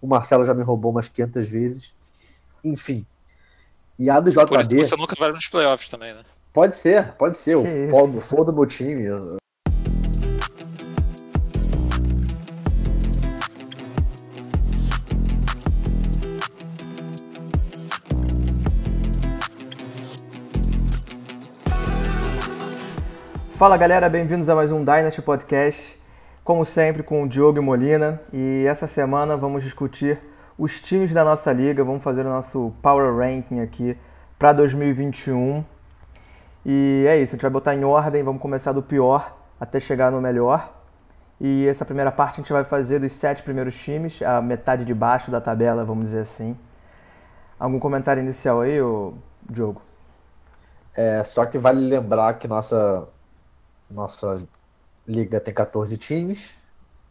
O Marcelo já me roubou umas 500 vezes. Enfim. E a do JD. Por isso você nunca vai nos playoffs também, né? Pode ser, pode ser. Que o foda do meu time. Fala galera, bem-vindos a mais um Dynasty Podcast. Como sempre, com o Diogo e Molina. E essa semana vamos discutir os times da nossa liga. Vamos fazer o nosso Power Ranking aqui para 2021. E é isso, a gente vai botar em ordem. Vamos começar do pior até chegar no melhor. E essa primeira parte a gente vai fazer dos sete primeiros times, a metade de baixo da tabela, vamos dizer assim. Algum comentário inicial aí, Diogo? É, só que vale lembrar que nossa nossa liga tem 14 times,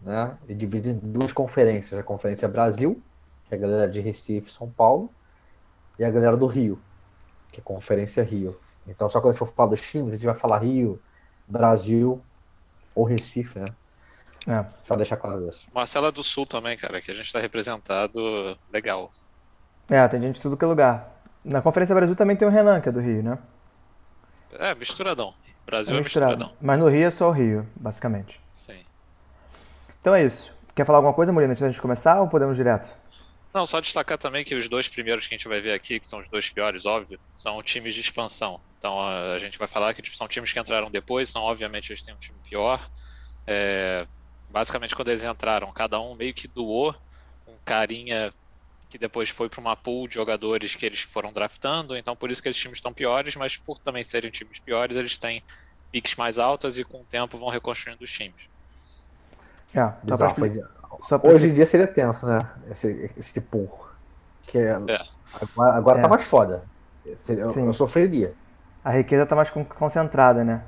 né? E divide em duas conferências. A Conferência Brasil, que é a galera de Recife São Paulo, e a galera do Rio, que é a Conferência Rio. Então, só quando a gente for falar dos times, a gente vai falar Rio, Brasil ou Recife, né? É. Só deixar claro isso. Marcela do Sul também, cara, que a gente está representado legal. É, tem gente de tudo que é lugar. Na Conferência Brasil também tem o Renan, que é do Rio, né? É, misturadão. Brasil é, é misturado. Mas no Rio é só o Rio, basicamente. Sim. Então é isso. Quer falar alguma coisa, Molina, antes da gente começar ou podemos direto? Não, só destacar também que os dois primeiros que a gente vai ver aqui, que são os dois piores, óbvio, são times de expansão. Então a gente vai falar que tipo, são times que entraram depois, então obviamente eles têm um time pior. É, basicamente quando eles entraram, cada um meio que doou um carinha que depois foi para uma pool de jogadores que eles foram draftando, então por isso que esses times estão piores, mas por também serem times piores, eles têm piques mais altas e com o tempo vão reconstruindo os times. É, Bizarro, foi... Hoje em dia seria tenso, né? Esse, esse pool. Que é... é. Agora, agora tá é. tá mais foda. Eu, eu, sofreria. A riqueza tá mais concentrada, né?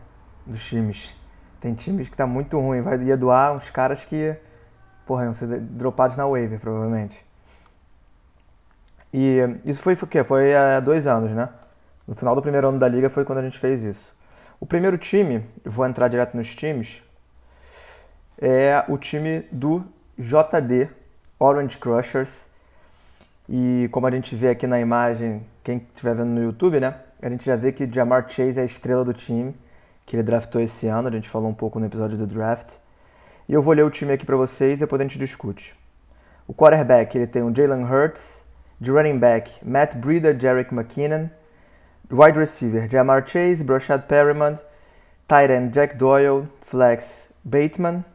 Dos times. Tem times que tá muito ruim. Vai ia doar uns caras que, porra, iam ser dropados na waiver, provavelmente. E isso foi o quê? Foi há dois anos, né? No final do primeiro ano da liga foi quando a gente fez isso. O primeiro time, vou entrar direto nos times, é o time do JD, Orange Crushers. E como a gente vê aqui na imagem, quem estiver vendo no YouTube, né? A gente já vê que Jamar Chase é a estrela do time, que ele draftou esse ano, a gente falou um pouco no episódio do draft. E eu vou ler o time aqui para vocês e depois a gente discute. O quarterback, ele tem o Jalen Hurts, de running back, Matt Breeder, Jarek McKinnon. Wide receiver, Jamar Chase, Brashad Perriman. Tight end, Jack Doyle, flex, Bateman.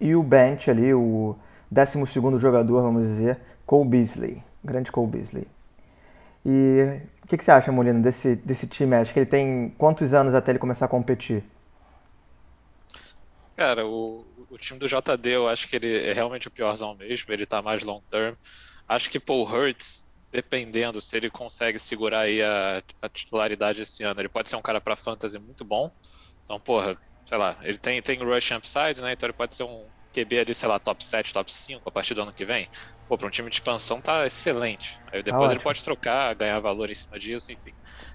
E o bench ali, o 12 jogador, vamos dizer, Cole Beasley. Grande Cole Beasley. E o que, que, você acha, Molina, desse, desse time? Acho que ele tem quantos anos até ele começar a competir? Cara, o, o time do JD eu acho que ele é realmente o piorzão mesmo, ele tá mais long term. Acho que Paul Hurts, dependendo se ele consegue segurar aí a, a titularidade esse ano, ele pode ser um cara para fantasy muito bom. Então, porra, sei lá, ele tem, tem rush upside, né? Então ele pode ser um QB ali, sei lá, top 7, top 5 a partir do ano que vem. Pô, para um time de expansão tá excelente. Aí depois ah, ele pode trocar, ganhar valor em cima disso, enfim.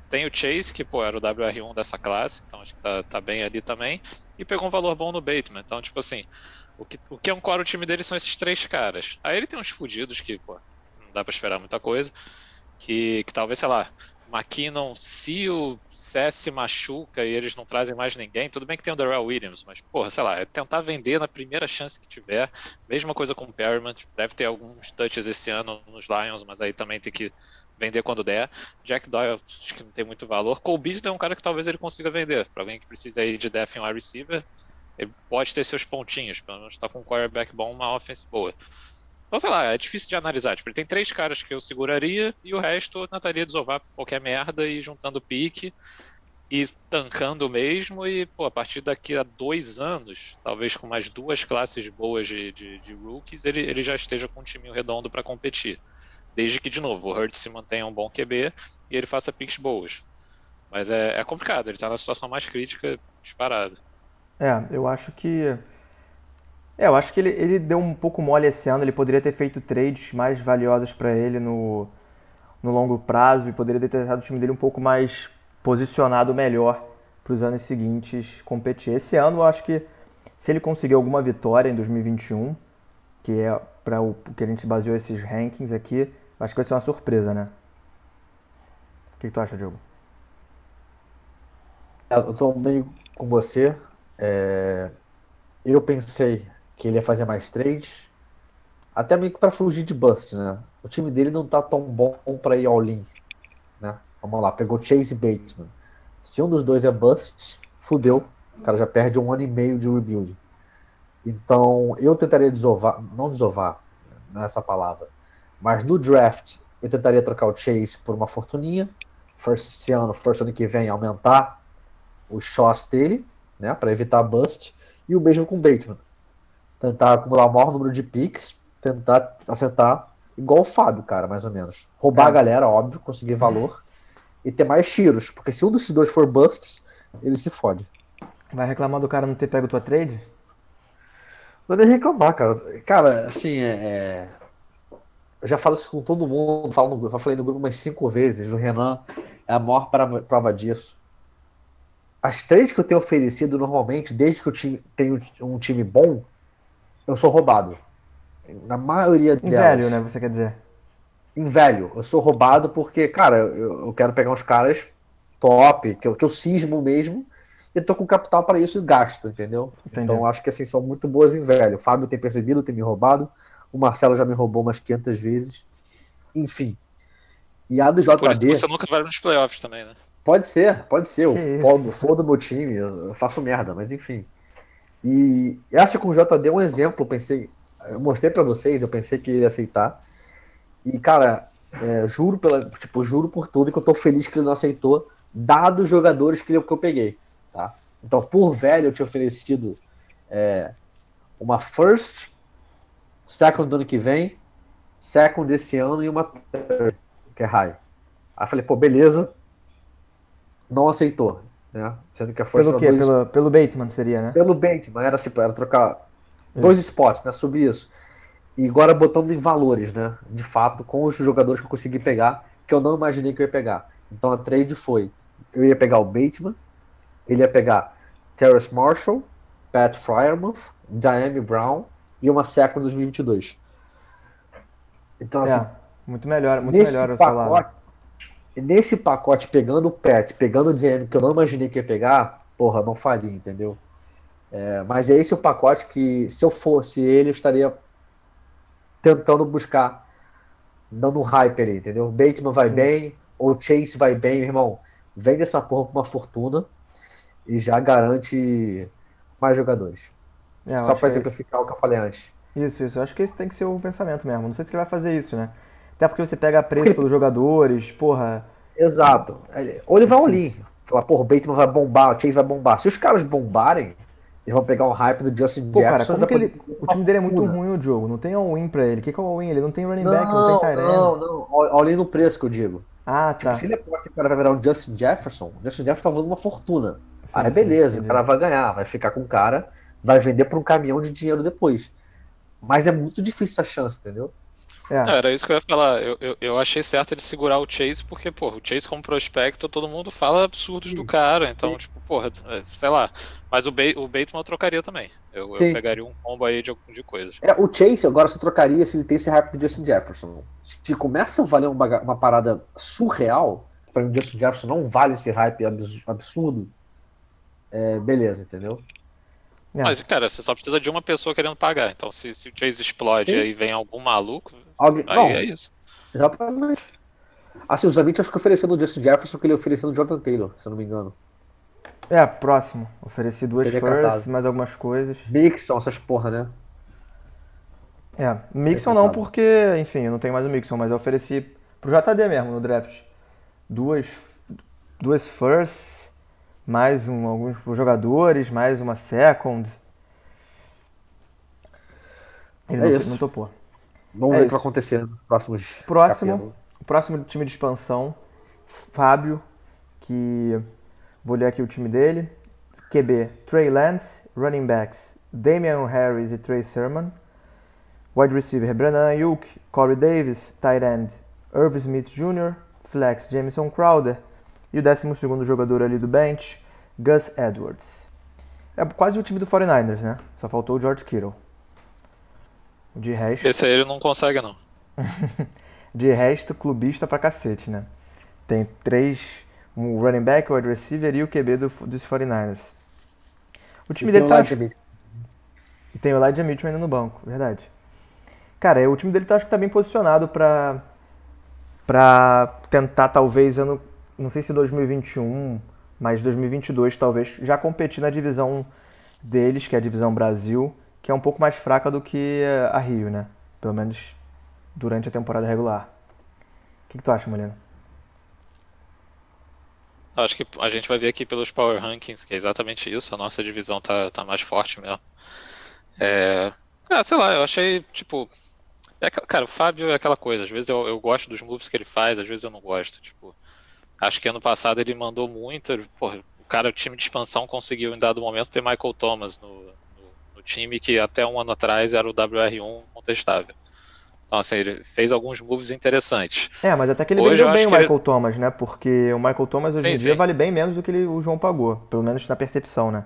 Tem o Chase, que, pô, era o WR1 dessa classe, então acho que tá, tá bem ali também. E pegou um valor bom no Bateman. Então, tipo assim, o que, o que é core o time dele são esses três caras. Aí ele tem uns fudidos que, pô, não dá pra esperar muita coisa. Que, que talvez, sei lá, McKinnon, se o CS machuca e eles não trazem mais ninguém, tudo bem que tem o Darrell Williams, mas, porra, sei lá, é tentar vender na primeira chance que tiver. Mesma coisa com o Perriman, deve ter alguns touches esse ano nos Lions, mas aí também tem que vender quando der. Jack Doyle, acho que não tem muito valor. Cole Beasley é um cara que talvez ele consiga vender. Para alguém que precisa aí de def em wide receiver, ele pode ter seus pontinhos, pelo menos tá com um quarterback bom, uma offense boa. Então, sei lá, é difícil de analisar. Tipo, ele tem três caras que eu seguraria e o resto eu tentaria desovar qualquer merda e juntando pique e tancando mesmo. E, pô, a partir daqui a dois anos, talvez com mais duas classes boas de, de, de rookies, ele, ele já esteja com um time redondo para competir. Desde que, de novo, o Hurt se mantenha um bom QB e ele faça picks boas. Mas é, é complicado, ele tá na situação mais crítica disparado. É, eu acho que. É, eu acho que ele, ele deu um pouco mole esse ano. Ele poderia ter feito trades mais valiosos para ele no, no longo prazo e poderia ter deixado o time dele um pouco mais posicionado melhor para os anos seguintes competir. Esse ano eu acho que se ele conseguir alguma vitória em 2021, que é para o que a gente baseou esses rankings aqui, acho que vai ser uma surpresa, né? O que, que tu acha, Diogo? É, eu tô meio com você. É, Eu pensei que ele ia fazer mais trades, até meio que pra fugir de bust, né? O time dele não tá tão bom pra ir all-in, né? Vamos lá, pegou Chase e Bateman. Se um dos dois é bust, fudeu. O cara já perde um ano e meio de rebuild. Então, eu tentaria desovar, não desovar, nessa palavra, mas no draft, eu tentaria trocar o Chase por uma fortuninha. First esse ano, first ano que vem, aumentar os shots dele, né, para evitar bust, e o mesmo com o Bateman. Tentar acumular o maior número de picks, tentar acertar igual o Fábio, cara, mais ou menos. Roubar É. a galera, óbvio, conseguir valor e ter mais tiros, porque se um desses dois for busts, ele se fode. Vai reclamar do cara não ter pego tua trade? Não nem reclamar, cara. Cara, assim, é, é- eu já falo isso com todo mundo, falo no, grupo- já falei no grupo umas cinco vezes, o Renan é a maior prova disso. As trades que eu tenho oferecido normalmente, desde que eu tenho um time bom, eu sou roubado. Na maioria Em delas. velho, né? Você quer dizer? Em velho, eu sou roubado porque, cara, eu, eu quero pegar uns caras top, que eu, que eu cismo mesmo, e tô com capital para isso e gasto, entendeu? Entendi. Então acho que assim, são muito boas em velho. O Fábio tem percebido, tem me roubado, o Marcelo já me roubou umas 500 vezes. Enfim. E a do Por isso que JD, você nunca vai nos playoffs também, né? Pode ser, pode ser. Eu Que isso? fodo, fodo meu time, eu eu faço merda, mas enfim. E acho que o JD é um exemplo, eu pensei, eu mostrei pra vocês, eu pensei que ele ia aceitar. E, cara, é, juro pela, tipo, juro por tudo que eu tô feliz que ele não aceitou, dados os jogadores que eu, que eu peguei, tá? Então, por velho, eu tinha oferecido é, uma first, second do ano que vem, second desse ano e uma third, que é high. Aí eu falei, pô, beleza. Não aceitou, né? Sendo que a first Pelo quê? dois- Pelo, pelo Bateman seria, né? pelo Bateman, era, tipo, era trocar dois spots, né? Subir isso. E agora botando em valores, né? De fato, com os jogadores que eu consegui pegar, que eu não imaginei que eu ia pegar. Então a trade foi: eu ia pegar o Bateman, ele ia pegar Terrace Marshall, Pat Fryermuth, Diane Brown e uma second 2022. Então, assim, É, muito melhor, muito melhor o seu pacote, lado. Nesse pacote, pegando o Pet, pegando o DM que eu não imaginei que ia pegar, porra, não falhei, entendeu? É, mas é esse o pacote que, se eu fosse ele, eu estaria tentando buscar, dando um hype ali, entendeu? Bateman vai Sim. bem, ou Chase vai bem, meu irmão. Vende essa porra por uma fortuna e já garante mais jogadores. É, Só pra que- exemplificar o que eu falei antes. Isso, isso. Eu acho que esse tem que ser o pensamento mesmo. Não sei se ele vai fazer isso, né? Até porque você pega preço pelos jogadores, porra. Exato. Ou ele vai ao lean. Falar, porra, o Bateman vai bombar, o Chase vai bombar. Se os caras bombarem, eles vão pegar o hype do Justin Pô, cara, Jefferson. como que vai ele. O time dele é muito ruim, o jogo. Não tem all-in pra ele. O que que é o all-in? Ele não tem running Não, back, não tem tight end. não, não. All all in no preço que eu digo. Ah, Tipo, tá. se ele aposta que o cara vai virar um Justin Jefferson, o Justin Jefferson tá valendo uma fortuna. Sim, Aí sim, beleza, entendi. o cara vai ganhar, vai ficar com o cara, vai vender por um caminhão de dinheiro depois. Mas é muito difícil essa chance, entendeu? É, Não, era isso que eu ia falar. Eu, eu, eu achei certo ele segurar o Chase, porque, pô, o Chase como prospecto, todo mundo fala absurdos do Sim. cara. Então, Sim. tipo, porra, é, sei lá. Mas o, ba o Bateman eu trocaria também. Eu, eu pegaria um combo aí de, de coisas. É, o Chase agora só trocaria se ele tem esse hype do Justin Jefferson. Se começa a valer uma, uma parada surreal, para mim o Justin Jefferson não vale esse hype abs- absurdo, é, beleza, entendeu? É. Mas, cara, você só precisa de uma pessoa querendo pagar. Então, se, se o Chase explode e aí vem algum maluco, Alguém, aí não, é isso. exatamente. Assim, os amigos acho que ofereceram o Justin Jefferson que ele ofereceu no Jordan Taylor, se eu não me engano. é, próximo. Ofereci duas é firsts, catado. mais algumas coisas. Mixon, essas porra, né? É, Mixon é não, catado. porque, enfim, eu não tenho mais o Mixon, mas eu ofereci pro JD mesmo no draft. Duas, duas firsts, mais um, alguns jogadores, mais uma second. Ele É não, isso. não topou. Vamos É ver o que vai acontecer nos próximos Próximo, capítulos. o próximo time de expansão, Fábio, que vou ler aqui o time dele. QB, Trey Lance, running backs, Damian Harris e Trey Sermon. Wide receiver, Brennan Ayuk, Corey Davis, tight end, Irv Smith Jr., flex, Jameson Crowder. E o 12 jogador ali do bench, Gus Edwards. É quase o time do 49ers, né? Só faltou o George Kittle. De resto, Esse aí ele não consegue, não. de resto, clubista pra cacete, né? Tem três, um running back, o wide receiver e o QB do, dos 49ers. O time E dele tá... E tem o Elijah Mitchell ainda no banco, verdade. Cara, é, o time dele tá, acho que tá bem posicionado pra, pra tentar, talvez, ano, não sei se 2021, mas 2022, talvez, já competir na divisão deles, que é a divisão Brasil, que é um pouco mais fraca do que a Rio, né? Pelo menos durante a temporada regular. O que, que tu acha, Molina? Acho que a gente vai ver aqui pelos Power Rankings, que é exatamente isso. A nossa divisão tá, tá mais forte mesmo. É... Ah, sei lá, eu achei, tipo. É, cara, o Fábio é aquela coisa. Às vezes eu, eu gosto dos moves que ele faz, às vezes eu não gosto. Tipo, acho que ano passado ele mandou muito. ele- porra, o cara, o time de expansão, conseguiu em dado momento ter Michael Thomas no time que até um ano atrás era o WR1 contestável. Então, assim, ele fez alguns moves interessantes. É, mas até que ele Hoje vendeu eu bem o que ele- Michael Thomas, né? Porque o Michael Thomas hoje Sim, em dia sim. vale bem menos do que ele- o João pagou. Pelo menos na percepção, né?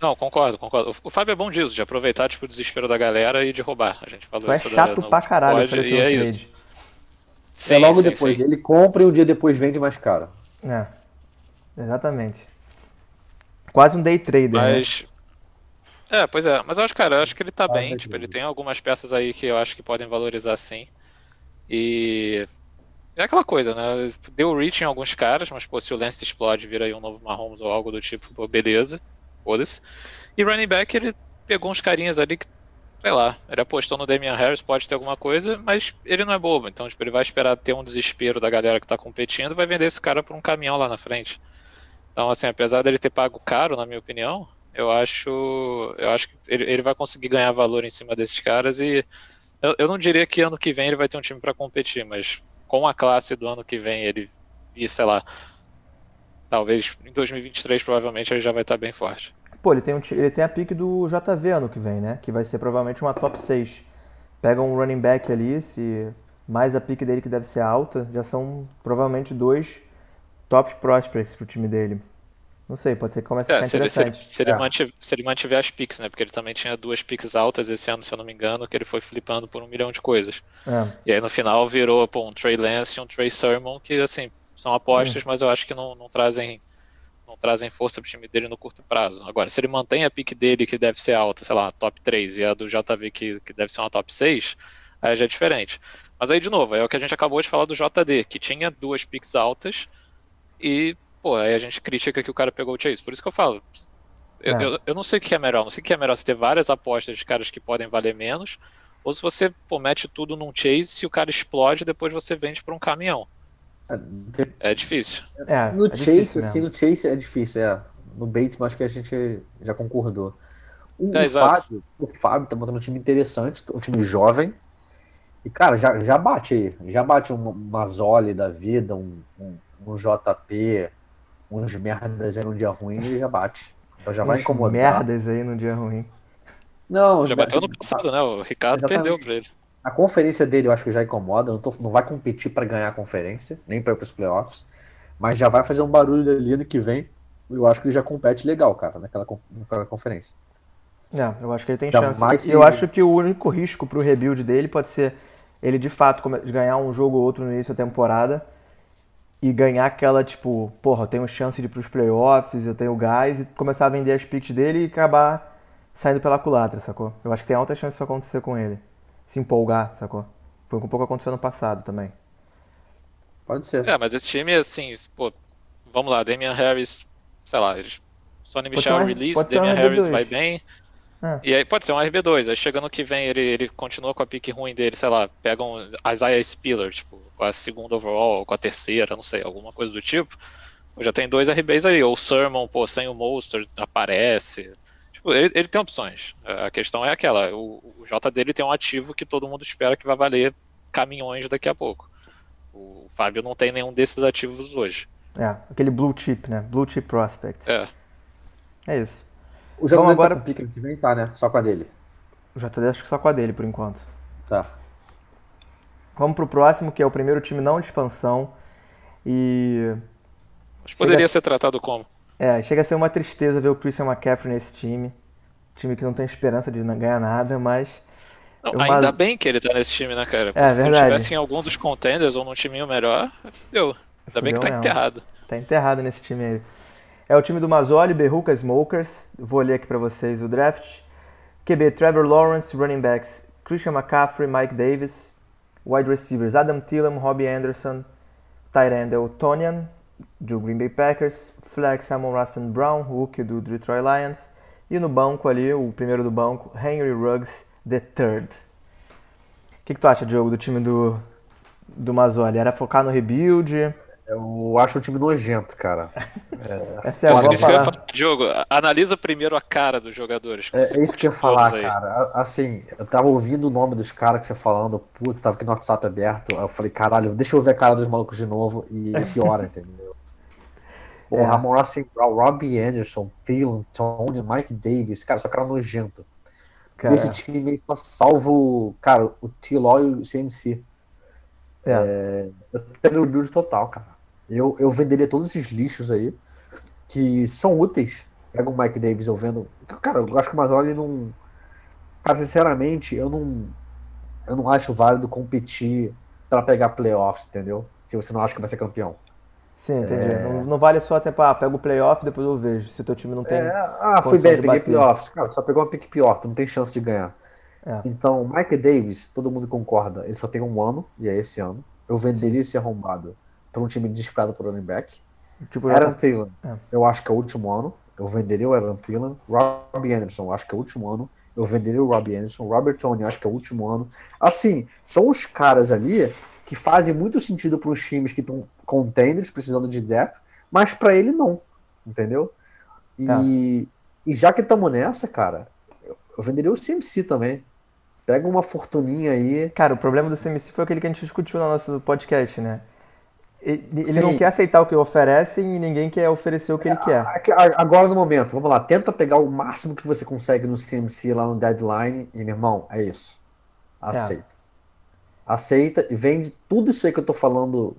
Não, concordo, concordo. O- O Fábio é bom disso, de aproveitar tipo, o desespero da galera e de roubar. A gente falou Só é isso da- chato no pra caralho pod, e é isso. trade. Sim, é logo sim, depois. sim. Ele compra e um dia depois vende mais caro. É, exatamente. Quase um day trader, né? É, pois é. Mas eu acho, cara, eu acho que ele tá Ah, bem. Tipo, ele tem algumas peças aí que eu acho que podem valorizar sim. E. É aquela coisa, né? Deu reach em alguns caras, mas pô, se o Lance explode, vira aí um novo Mahomes ou algo do tipo, pô, beleza. Foda-se. E running back, ele pegou uns carinhas ali que, sei lá, ele apostou no Damian Harris, pode ter alguma coisa, mas ele não é bobo. Então, tipo, ele vai esperar ter um desespero da galera que tá competindo e vai vender esse cara por um caminhão lá na frente. Então, assim, apesar dele ter pago caro, na minha opinião, eu acho, eu acho que ele, ele vai conseguir ganhar valor em cima desses caras e eu, eu não diria que ano que vem ele vai ter um time para competir, mas com a classe do ano que vem ele e sei lá, talvez em 2023 provavelmente ele já vai estar bem forte. Pô, ele tem, um, ele tem a pique do JV ano que vem, né? Que vai ser provavelmente uma top 6. Pega um running back ali, se mais a pique dele que deve ser alta, já são provavelmente dois top prospects pro time dele. Não sei, pode ser que comece a É, ficar se ele, se, ele, interessante. se, ele É. mantiver, se ele mantiver as picks, né? Porque ele também tinha duas picks altas esse ano, se eu não me engano, que ele foi flipando por um milhão de coisas. É. E aí no final virou pô, um Trey Lance e um Trey Sermon, que assim, são apostas, mas eu acho que não, não trazem não trazem força pro time dele no curto prazo. Agora, se ele mantém a pick dele, que deve ser alta, sei lá, top 3, e a do JV, que, que deve ser uma top 6, aí já é diferente. Mas aí, de novo, é o que a gente acabou de falar do JD, que tinha duas picks altas, e, pô, aí a gente critica que o cara pegou o Chase. Por isso que eu falo, eu, É. eu, eu não sei o que é melhor, não sei o que é melhor você ter várias apostas de caras que podem valer menos, ou se você pô, mete tudo num chase, se o cara explode, depois você vende para um caminhão. É difícil. É, No é Chase, difícil assim, mesmo. no Chase é difícil, é. No Bateman acho que a gente já concordou. O, É, o. Fábio, o Fábio tá montando um time interessante, um time jovem. E, cara, já, já bate aí. Já bate um Mazzoli da vida, um, um, um JP, uns merdas aí num dia ruim, ele já bate. Então já vai Uns incomodar. merdas aí num dia ruim. Não, Já bateu no passado, né? O Ricardo Exatamente. perdeu para ele. A conferência dele eu acho que já incomoda, não, tô- não vai competir para ganhar a conferência, nem para ir para os playoffs, mas já vai fazer um barulho ali ano que vem. Eu acho que ele já compete legal, cara, naquela, naquela conferência. É, eu acho que ele tem Jamais chance. E se- eu acho que o único risco pro rebuild dele pode ser ele de fato ganhar um jogo ou outro no início da temporada e ganhar aquela, tipo, porra, eu tenho chance de ir pros playoffs, eu tenho gás, e começar a vender as picks dele e acabar saindo pela culatra, sacou? Eu acho que tem alta chance disso acontecer com ele. Se empolgar, sacou? Foi um pouco aconteceu no passado também. Pode ser. É, mas esse time, assim, pô, vamos lá, Damian Harris, sei lá, eles. Sonny Michel um- release, ser um Damian Harris RB2. vai bem. É. E aí pode ser um RB2, aí chegando que vem ele, ele continua com a pique ruim dele, sei lá, pega um Isaiah Spiller, tipo, com a segunda overall, ou com a terceira, não sei, alguma coisa do tipo. Já tem dois RBs aí, ou o Sermon, pô, sem o Monster, aparece. Tipo, ele, ele tem opções. A questão é aquela, o, o J dele tem um ativo que todo mundo espera que vai valer caminhões daqui a pouco. O Fábio não tem nenhum desses ativos hoje. É, aquele blue chip, né? Blue chip prospect. É. É isso. O Vamos dele agora- tá com pique que vem, tá, né? Só com a dele. O JD acho que só com a dele por enquanto. Tá. Vamos pro próximo, que é o primeiro time não de expansão. E Mas poderia Chega- ser tratado como. é, chega a ser uma tristeza ver o Christian McCaffrey nesse time. Time que não tem esperança de n- ganhar nada, mas Não, Eu ainda bem que ele tá nesse time, né, cara? É, Se verdade. estivesse em algum dos contenders ou num timinho melhor, deu. Ainda bem que tá mesmo. enterrado. Tá enterrado nesse time aí. É o time do Mazzoli, Berruca Smokers. Vou ler aqui pra vocês o draft. QB Trevor Lawrence, running backs Christian McCaffrey, Mike Davis. Wide receivers Adam Thielen, Robbie Anderson. Tight end é o Tonian, do Green Bay Packers. Flex Amon Russell Brown, Hulk do Detroit Lions. E no banco ali, o primeiro do banco, Henry Ruggs, the third. O que, que tu acha, Diogo, do time do, do Mazzoli? Era focar no rebuild? Eu acho o time nojento, cara. Essa é a Isso, boa falar. Diogo, analisa primeiro a cara dos jogadores. É, é isso que eu ia falar, aí. cara. Assim, eu tava ouvindo o nome dos caras que você falando, putz, tava aqui no WhatsApp aberto. aí Eu falei, caralho, deixa eu ver a cara dos malucos de novo e piora, entendeu? O É. Ramon Brown, Robbie Anderson, Thielen, Tony, Mike Davis, cara, só cara nojento. Cara, Esse time só salvo, cara, o T-Law e o CMC. é. Eu tenho o build total, cara. Eu, eu venderia todos esses lixos aí, que são úteis. Pega o Mike Davis eu vendo. Cara, eu acho que o Mazzoli não. Cara, sinceramente, eu não. Eu não acho válido competir pra pegar playoffs, entendeu? Se você não acha que vai ser campeão. Sim, entendi. É. Não, não vale só tempo, ah, pega o playoff depois eu vejo. Se o teu time não tem. É, ah, fui bem, peguei playoffs. Cara, só pegou uma pick pior, tu não tem chance de ganhar. É. Então, Mike Davis, todo mundo concorda, ele só tem um ano, e é esse ano. Eu venderia esse arrombado pra um time desesperado por running back. Tipo, Aaron já- Thielen, É. eu acho que é o último ano. Eu venderia o Aaron Thielen. Robbie Anderson, eu acho que é o último ano. Eu venderia o Robbie Anderson. Robert Tony, eu acho que é o último ano. Assim, são os caras ali que fazem muito sentido para os times que estão contenders, precisando de depth, mas para ele não. Entendeu? E, e já que estamos nessa, cara, eu, eu venderia o CMC também. Pega uma fortuninha aí. Cara, o problema do CMC foi aquele que a gente discutiu no nosso podcast, né? Ele, Sim. não quer aceitar o que oferecem e ninguém quer oferecer o que ele quer. Aqui- a- Agora no momento, vamos lá, tenta pegar o máximo que você consegue no CMC lá no deadline e, meu irmão, é isso. Aceita. Aceita e vende tudo isso aí que eu tô falando,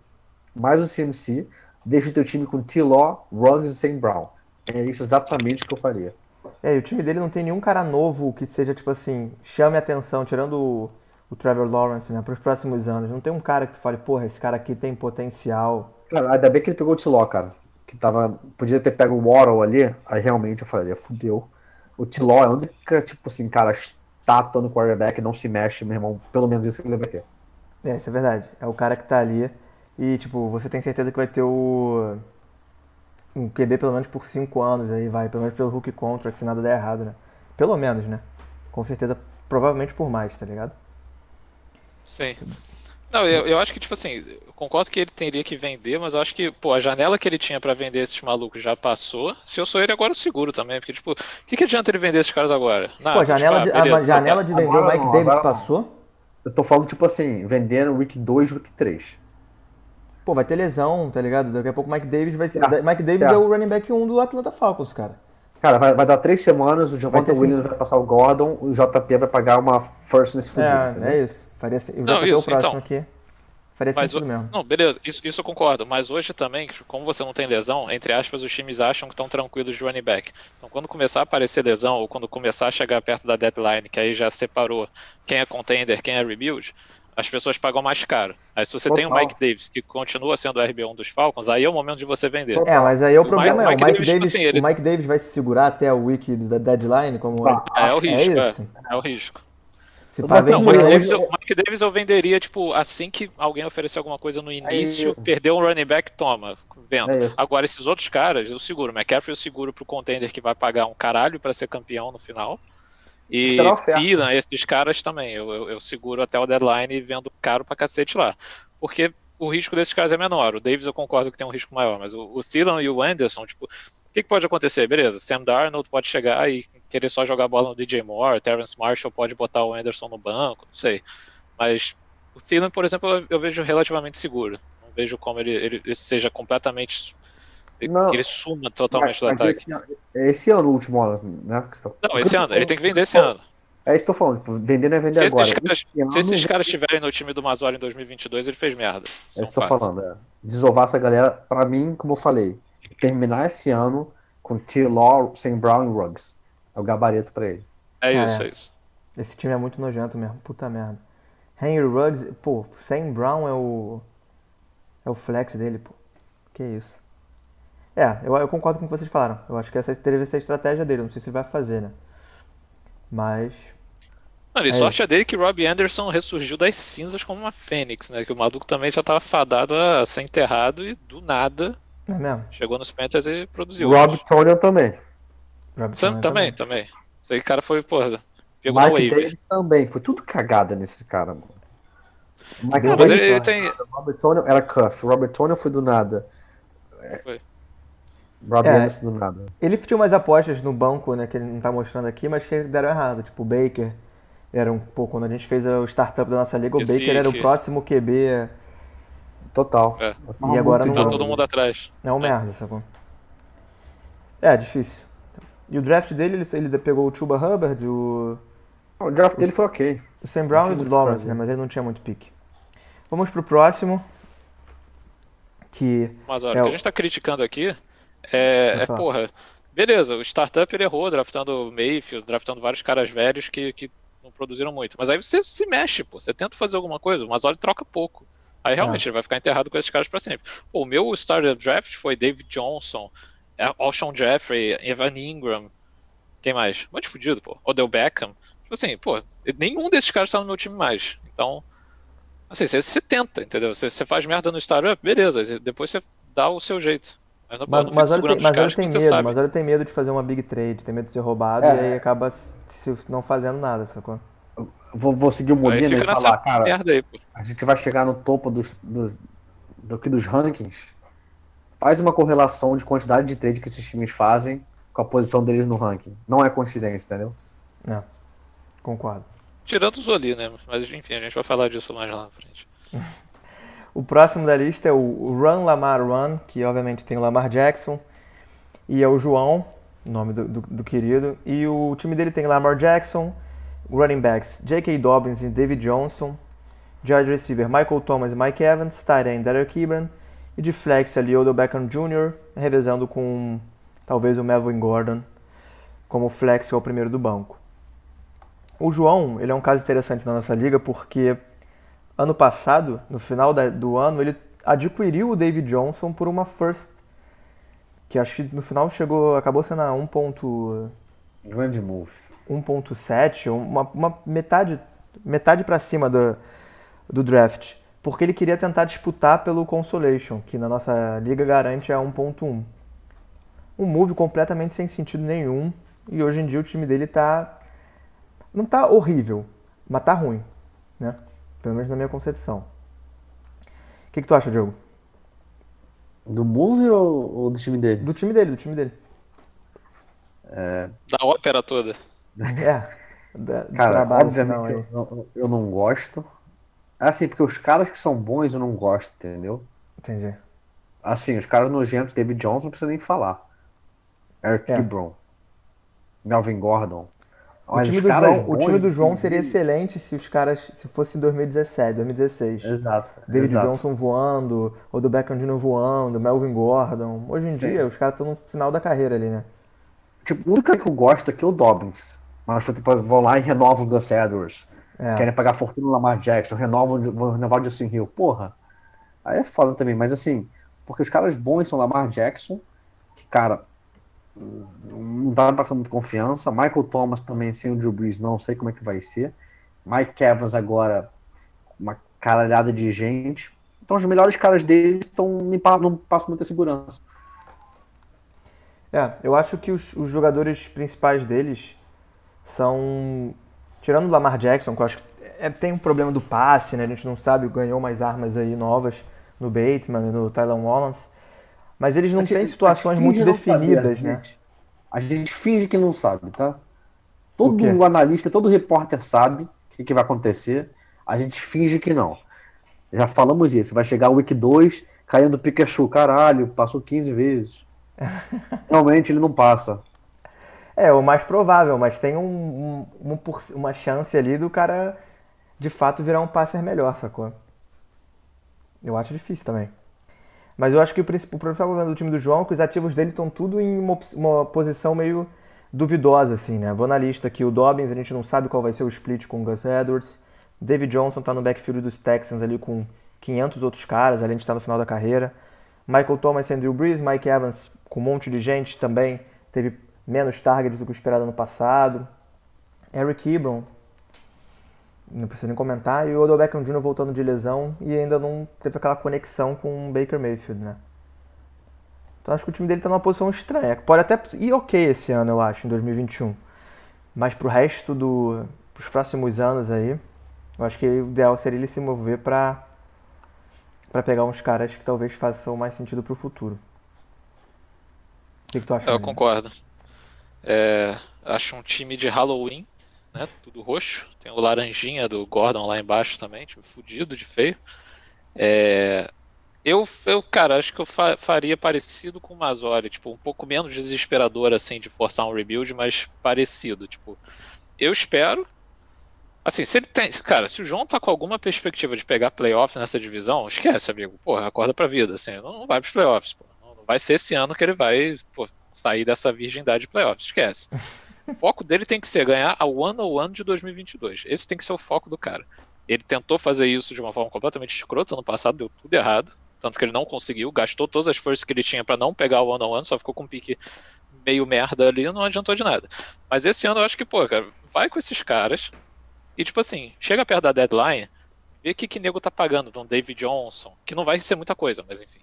mais o CMC, deixa o teu time com T-Law, Ruggs e Sam Brown. É isso exatamente o que eu faria. É, e o time dele não tem nenhum cara novo que seja, tipo assim, chame atenção, tirando o, o Trevor Lawrence, né, pros próximos anos. Não tem um cara que tu fale, porra, esse cara aqui tem potencial. Cara, ainda bem que ele pegou o T-Law, cara. Que tava. Podia ter pego o Waddle ali, aí realmente eu falaria, fudeu. O T-Law é a única, tipo assim, cara, estátua no quarterback, não se mexe, meu irmão. Pelo menos isso que ele vai ter. É, isso é verdade. É o cara que tá ali e, tipo, você tem certeza que vai ter o. Um QB pelo menos por 5 anos aí, vai. Pelo menos pelo Hulk Contract, se nada der errado, né? Pelo menos, né? Com certeza, provavelmente por mais, tá ligado? Sim. Não, eu, eu acho que, tipo assim, eu concordo que ele teria que vender, mas eu acho que, pô, a janela que ele tinha pra vender esses malucos já passou. Se eu sou ele, agora eu seguro também. Porque, tipo, o que, que adianta ele vender esses caras agora? Nada, Pô, a janela, tipo, de, ah, a beleza, janela de vender o Mike não, Davis passou? Eu tô falando, tipo assim, vendendo week 2, week 3. Pô, vai ter lesão, tá ligado? Daqui a pouco o Mike Davis vai ser. Mike Davis certo. é o running back 1 do Atlanta Falcons, cara. Cara, vai, vai dar três semanas, o cinco. Williams vai passar o Gordon, o JP vai pagar uma first nesse fudido. É, entendeu? é isso. Faria. Eu Não, ter o isso, próximo então. aqui. Faria Mas sentido o- mesmo. Não, beleza, isso, isso eu concordo. Mas hoje também, como você não tem lesão, entre aspas, os times acham que estão tranquilos de running back. Então, quando começar a aparecer lesão, ou quando começar a chegar perto da deadline, que aí já separou quem é contender, quem é rebuild, as pessoas pagam mais caro. Aí, se você tem o Total. Mike Davis, que continua sendo o RB1 dos Falcons, aí é o momento de você vender. É, mas aí o O problema Mike- é, o Mike Mike Davis, tipo Davis, assim, ele- o Mike Davis vai se segurar até o week da deadline, como Ah, É, o risco, é, isso. é o risco. Se Não, o vende Mike, Hoje- Davis, eu, o Mike Davis eu venderia, tipo, assim que alguém oferecer alguma coisa no início, isso. perdeu um running back, toma, vendo. É. Agora, esses outros caras, eu seguro. McCaffrey eu seguro pro contender que vai pagar um caralho pra ser campeão no final. E Esperar a oferta. Thielen, esses caras também. Eu, eu, eu seguro até o deadline e vendo caro pra cacete lá. Porque o risco desses caras é menor. O Davis eu concordo que tem um risco maior, mas o, o Thielen e o Anderson, tipo, o que, que pode acontecer? Beleza, Sam Darnold pode chegar e querer só jogar bola no DJ Moore, Terrence Marshall pode botar o Anderson no banco, não sei. Mas o Thielen, por exemplo, eu, eu vejo relativamente seguro. Não vejo como ele, ele, ele seja completamente. Não. que ele suma totalmente Mas, do mas ataque. esse, ano- esse ano, o último ano, né? tá- Não, esse ano, ele tem que vender esse ano. É isso que eu tô falando, tipo, vender não é vender Se agora. esses caras, ano, se esses caras estiverem no time do Mazori em 2022, ele fez merda. É é isso um que eu tô falando, é. Desovar essa galera, pra mim, como eu falei, terminar esse ano com T. Law, Sam Brown e Ruggs. É o gabarito pra ele. É Cara, isso, é isso. Esse time é muito nojento mesmo, puta merda. Henry Ruggs, pô, Sam Brown é o. É o flex dele, pô. Que isso. É, eu, eu concordo com o que vocês falaram. Eu acho que essa deve ser a estratégia dele. Não sei se ele vai fazer, né? Mas. Mano, e É sorte isso. é dele que Robbie Anderson ressurgiu das cinzas como uma fênix, né? Que o maluco também já tava fadado a ser enterrado e do nada é mesmo? chegou nos Panthers e produziu. Rob Tonian também. Rob Sam Tillman também, também. Esse cara foi, porra, pegou Mike. Davis também. Foi tudo cagada nesse cara, mano. Mike Não, mas ele, ele tem. Robert Tonian era cuff. Robert Tonian foi do nada. Foi. Rob É. Anderson do nada. Ele tinha umas apostas no banco, né, que ele não tá mostrando aqui, mas que deram errado. Tipo, o Baker era um pô, quando a gente fez o startup da nossa liga, o Baker era o que- próximo QB. Total. É. E agora não Tá todo mundo atrás. É um merda, sacou? É, difícil. E o draft dele, ele, ele pegou o Chuba Hubbard, o, O draft dele foi ok. o Sam Brown e o Lawrence, né? Mas ele não tinha muito pique. Vamos pro próximo. Que. Mas olha, É, o que o- a gente tá criticando aqui é, é porra, beleza, o startup ele errou, draftando o Mayfield, draftando vários caras velhos que, que não produziram muito. Mas aí você se mexe, pô, você tenta fazer alguma coisa, mas olha, troca pouco. Aí realmente ele vai ficar enterrado com esses caras pra sempre. Pô, o meu startup draft foi David Johnson, é, Alshon Jeffrey, Evan Ingram, quem mais? Um monte de fudido, pô. Odell Beckham. Tipo assim, pô, nenhum desses caras tá no meu time mais. Então, assim, você, você tenta, entendeu? Você, você faz merda no startup, beleza, depois você dá o seu jeito. Mas Mas, mas segurando tem, mas olha caras tem medo, sabe. mas olha tem medo de fazer uma big trade, tem medo de ser roubado É. e aí acaba se, não fazendo nada, sacou? Vou, vou seguir o fica e falar, cara, aí, a gente vai chegar no topo dos, dos, do que dos rankings. Faz uma correlação de quantidade de trade que esses times fazem com a posição deles no ranking. Não é coincidência, entendeu? É, concordo. Tirando os Oli, né? Mas enfim, a gente vai falar disso mais lá na frente. O próximo da lista é o Run Lamar Run, que obviamente tem o Lamar Jackson, e é o João, nome do, do, do querido, e o time dele tem Lamar Jackson, running backs J.K. Dobbins e David Johnson, de wide receiver Michael Thomas e Mike Evans, tight end Derek Ebron, e de flex ali Odell Beckham Jr., revezando com talvez o Melvin Gordon como flex, é o primeiro do banco. O João, ele é um caso interessante na nossa liga porque ano passado, no final da- do ano, ele adquiriu o David Johnson por uma first, que acho que no final chegou, acabou sendo a 1. ponto- Grande move. 1.7, uma, uma metade, metade para cima do, do draft, porque ele queria tentar disputar pelo Consolation, que na nossa liga garante a 1.1. Um move completamente sem sentido nenhum, e hoje em dia o time dele tá não tá horrível, mas tá ruim? Pelo menos na minha concepção. O que, que tu acha, Diogo? Do move ou, ou do time dele? Do time dele, do time dele. Da ópera toda. É, da- do Cara, trabalho obviamente final aí. eu, não- eu não gosto. Assim, porque os caras que são bons eu não gosto, entendeu? Entendi. Assim, os caras nojentos, David Johnson, não precisa nem falar. Eric É. Ebron. Melvin Gordon. O time, do João, o bons time do João seria excelente se os caras se fosse em 2017, 2016. Exato. David exato. Johnson voando, ou do Beckham Jr. voando, Melvin Gordon. Hoje em Sim. dia os caras estão no final da carreira ali, né? Tipo, o único cara que eu gosto aqui é o Dobbins. Mas tipo, vão lá e renovam o Gus Edwards. É. Querem pagar fortuna no Lamar Jackson, renovam, vão renovar o Justin Hill. Porra. Aí é foda também, mas assim, porque os caras bons são Lamar Jackson, que, cara, não dá passar muita confiança. Michael Thomas também sem o Drew Brees, não sei como é que vai ser. Mike Evans agora, uma caralhada de gente. Então os melhores caras deles estão, não passam muita segurança. É, eu acho que os, os jogadores principais deles são. Tirando o Lamar Jackson, que eu acho que é, tem um problema do passe, né? A gente não sabe, ganhou umas armas aí novas no Bateman no Tyler Wallace. Mas eles não gente- têm situações muito saber, definidas, né? A gente finge que não sabe, tá? Todo analista, todo repórter sabe o que, que vai acontecer. A gente finge que não. Já falamos isso. Vai chegar o Week 2 caindo Pikachu. Caralho, passou 15 vezes. Realmente ele não passa. É, o mais provável, mas tem um, um- por- uma chance ali do cara de fato virar um passer melhor, sacou? Eu acho difícil também. Mas eu acho que o principal, problema do time do João é que os ativos dele estão tudo em uma, uma posição meio duvidosa, assim, né? Vou na lista aqui. O Dobbins, a gente não sabe qual vai ser o split com o Gus Edwards. David Johnson tá no backfield dos Texans ali com 500 outros caras, além de estar no final da carreira. Michael Thomas e Andrew Brees, Mike Evans com um monte de gente também, teve menos targets do que o esperado ano passado. Eric Ebron, não preciso nem comentar, e o Odell Beckham Jr. voltando de lesão e ainda não teve aquela conexão com o Baker Mayfield, né? Então acho que o time dele tá numa posição estranha. Pode até ir ok esse ano, eu acho, em 2021. Mas pro resto do. pros próximos anos aí, eu acho que o ideal seria ele se mover para para pegar uns caras que talvez façam mais sentido pro futuro. O que, que tu acha? Eu concordo. É, acho um time de Halloween, né? Tudo roxo. Tem o laranjinha do Gordon lá embaixo também, tipo, fudido de feio. É, eu, eu, cara, acho que eu fa faria parecido com o Mazori, tipo, um pouco menos desesperador, assim, de forçar um rebuild, mas parecido, tipo, eu espero, assim, se ele tem, cara, se o João tá com alguma perspectiva de pegar playoffs nessa divisão, esquece, amigo, porra, acorda pra vida, assim, não, não vai pros playoffs, não vai ser esse ano que ele vai, sair dessa virgindade de playoffs, esquece. O foco dele tem que ser ganhar a One on One de 2022, esse tem que ser o foco do cara. Ele tentou fazer isso de uma forma completamente escrota no passado, deu tudo errado. Tanto que ele não conseguiu, gastou todas as forças que ele tinha para não pegar o one-on-one, só ficou com um pique meio merda ali, não adiantou de nada. Mas esse ano eu acho que, pô, cara, vai com esses caras e, tipo assim, chega perto da deadline, vê o que, que nego tá pagando de um David Johnson, que não vai ser muita coisa, mas enfim.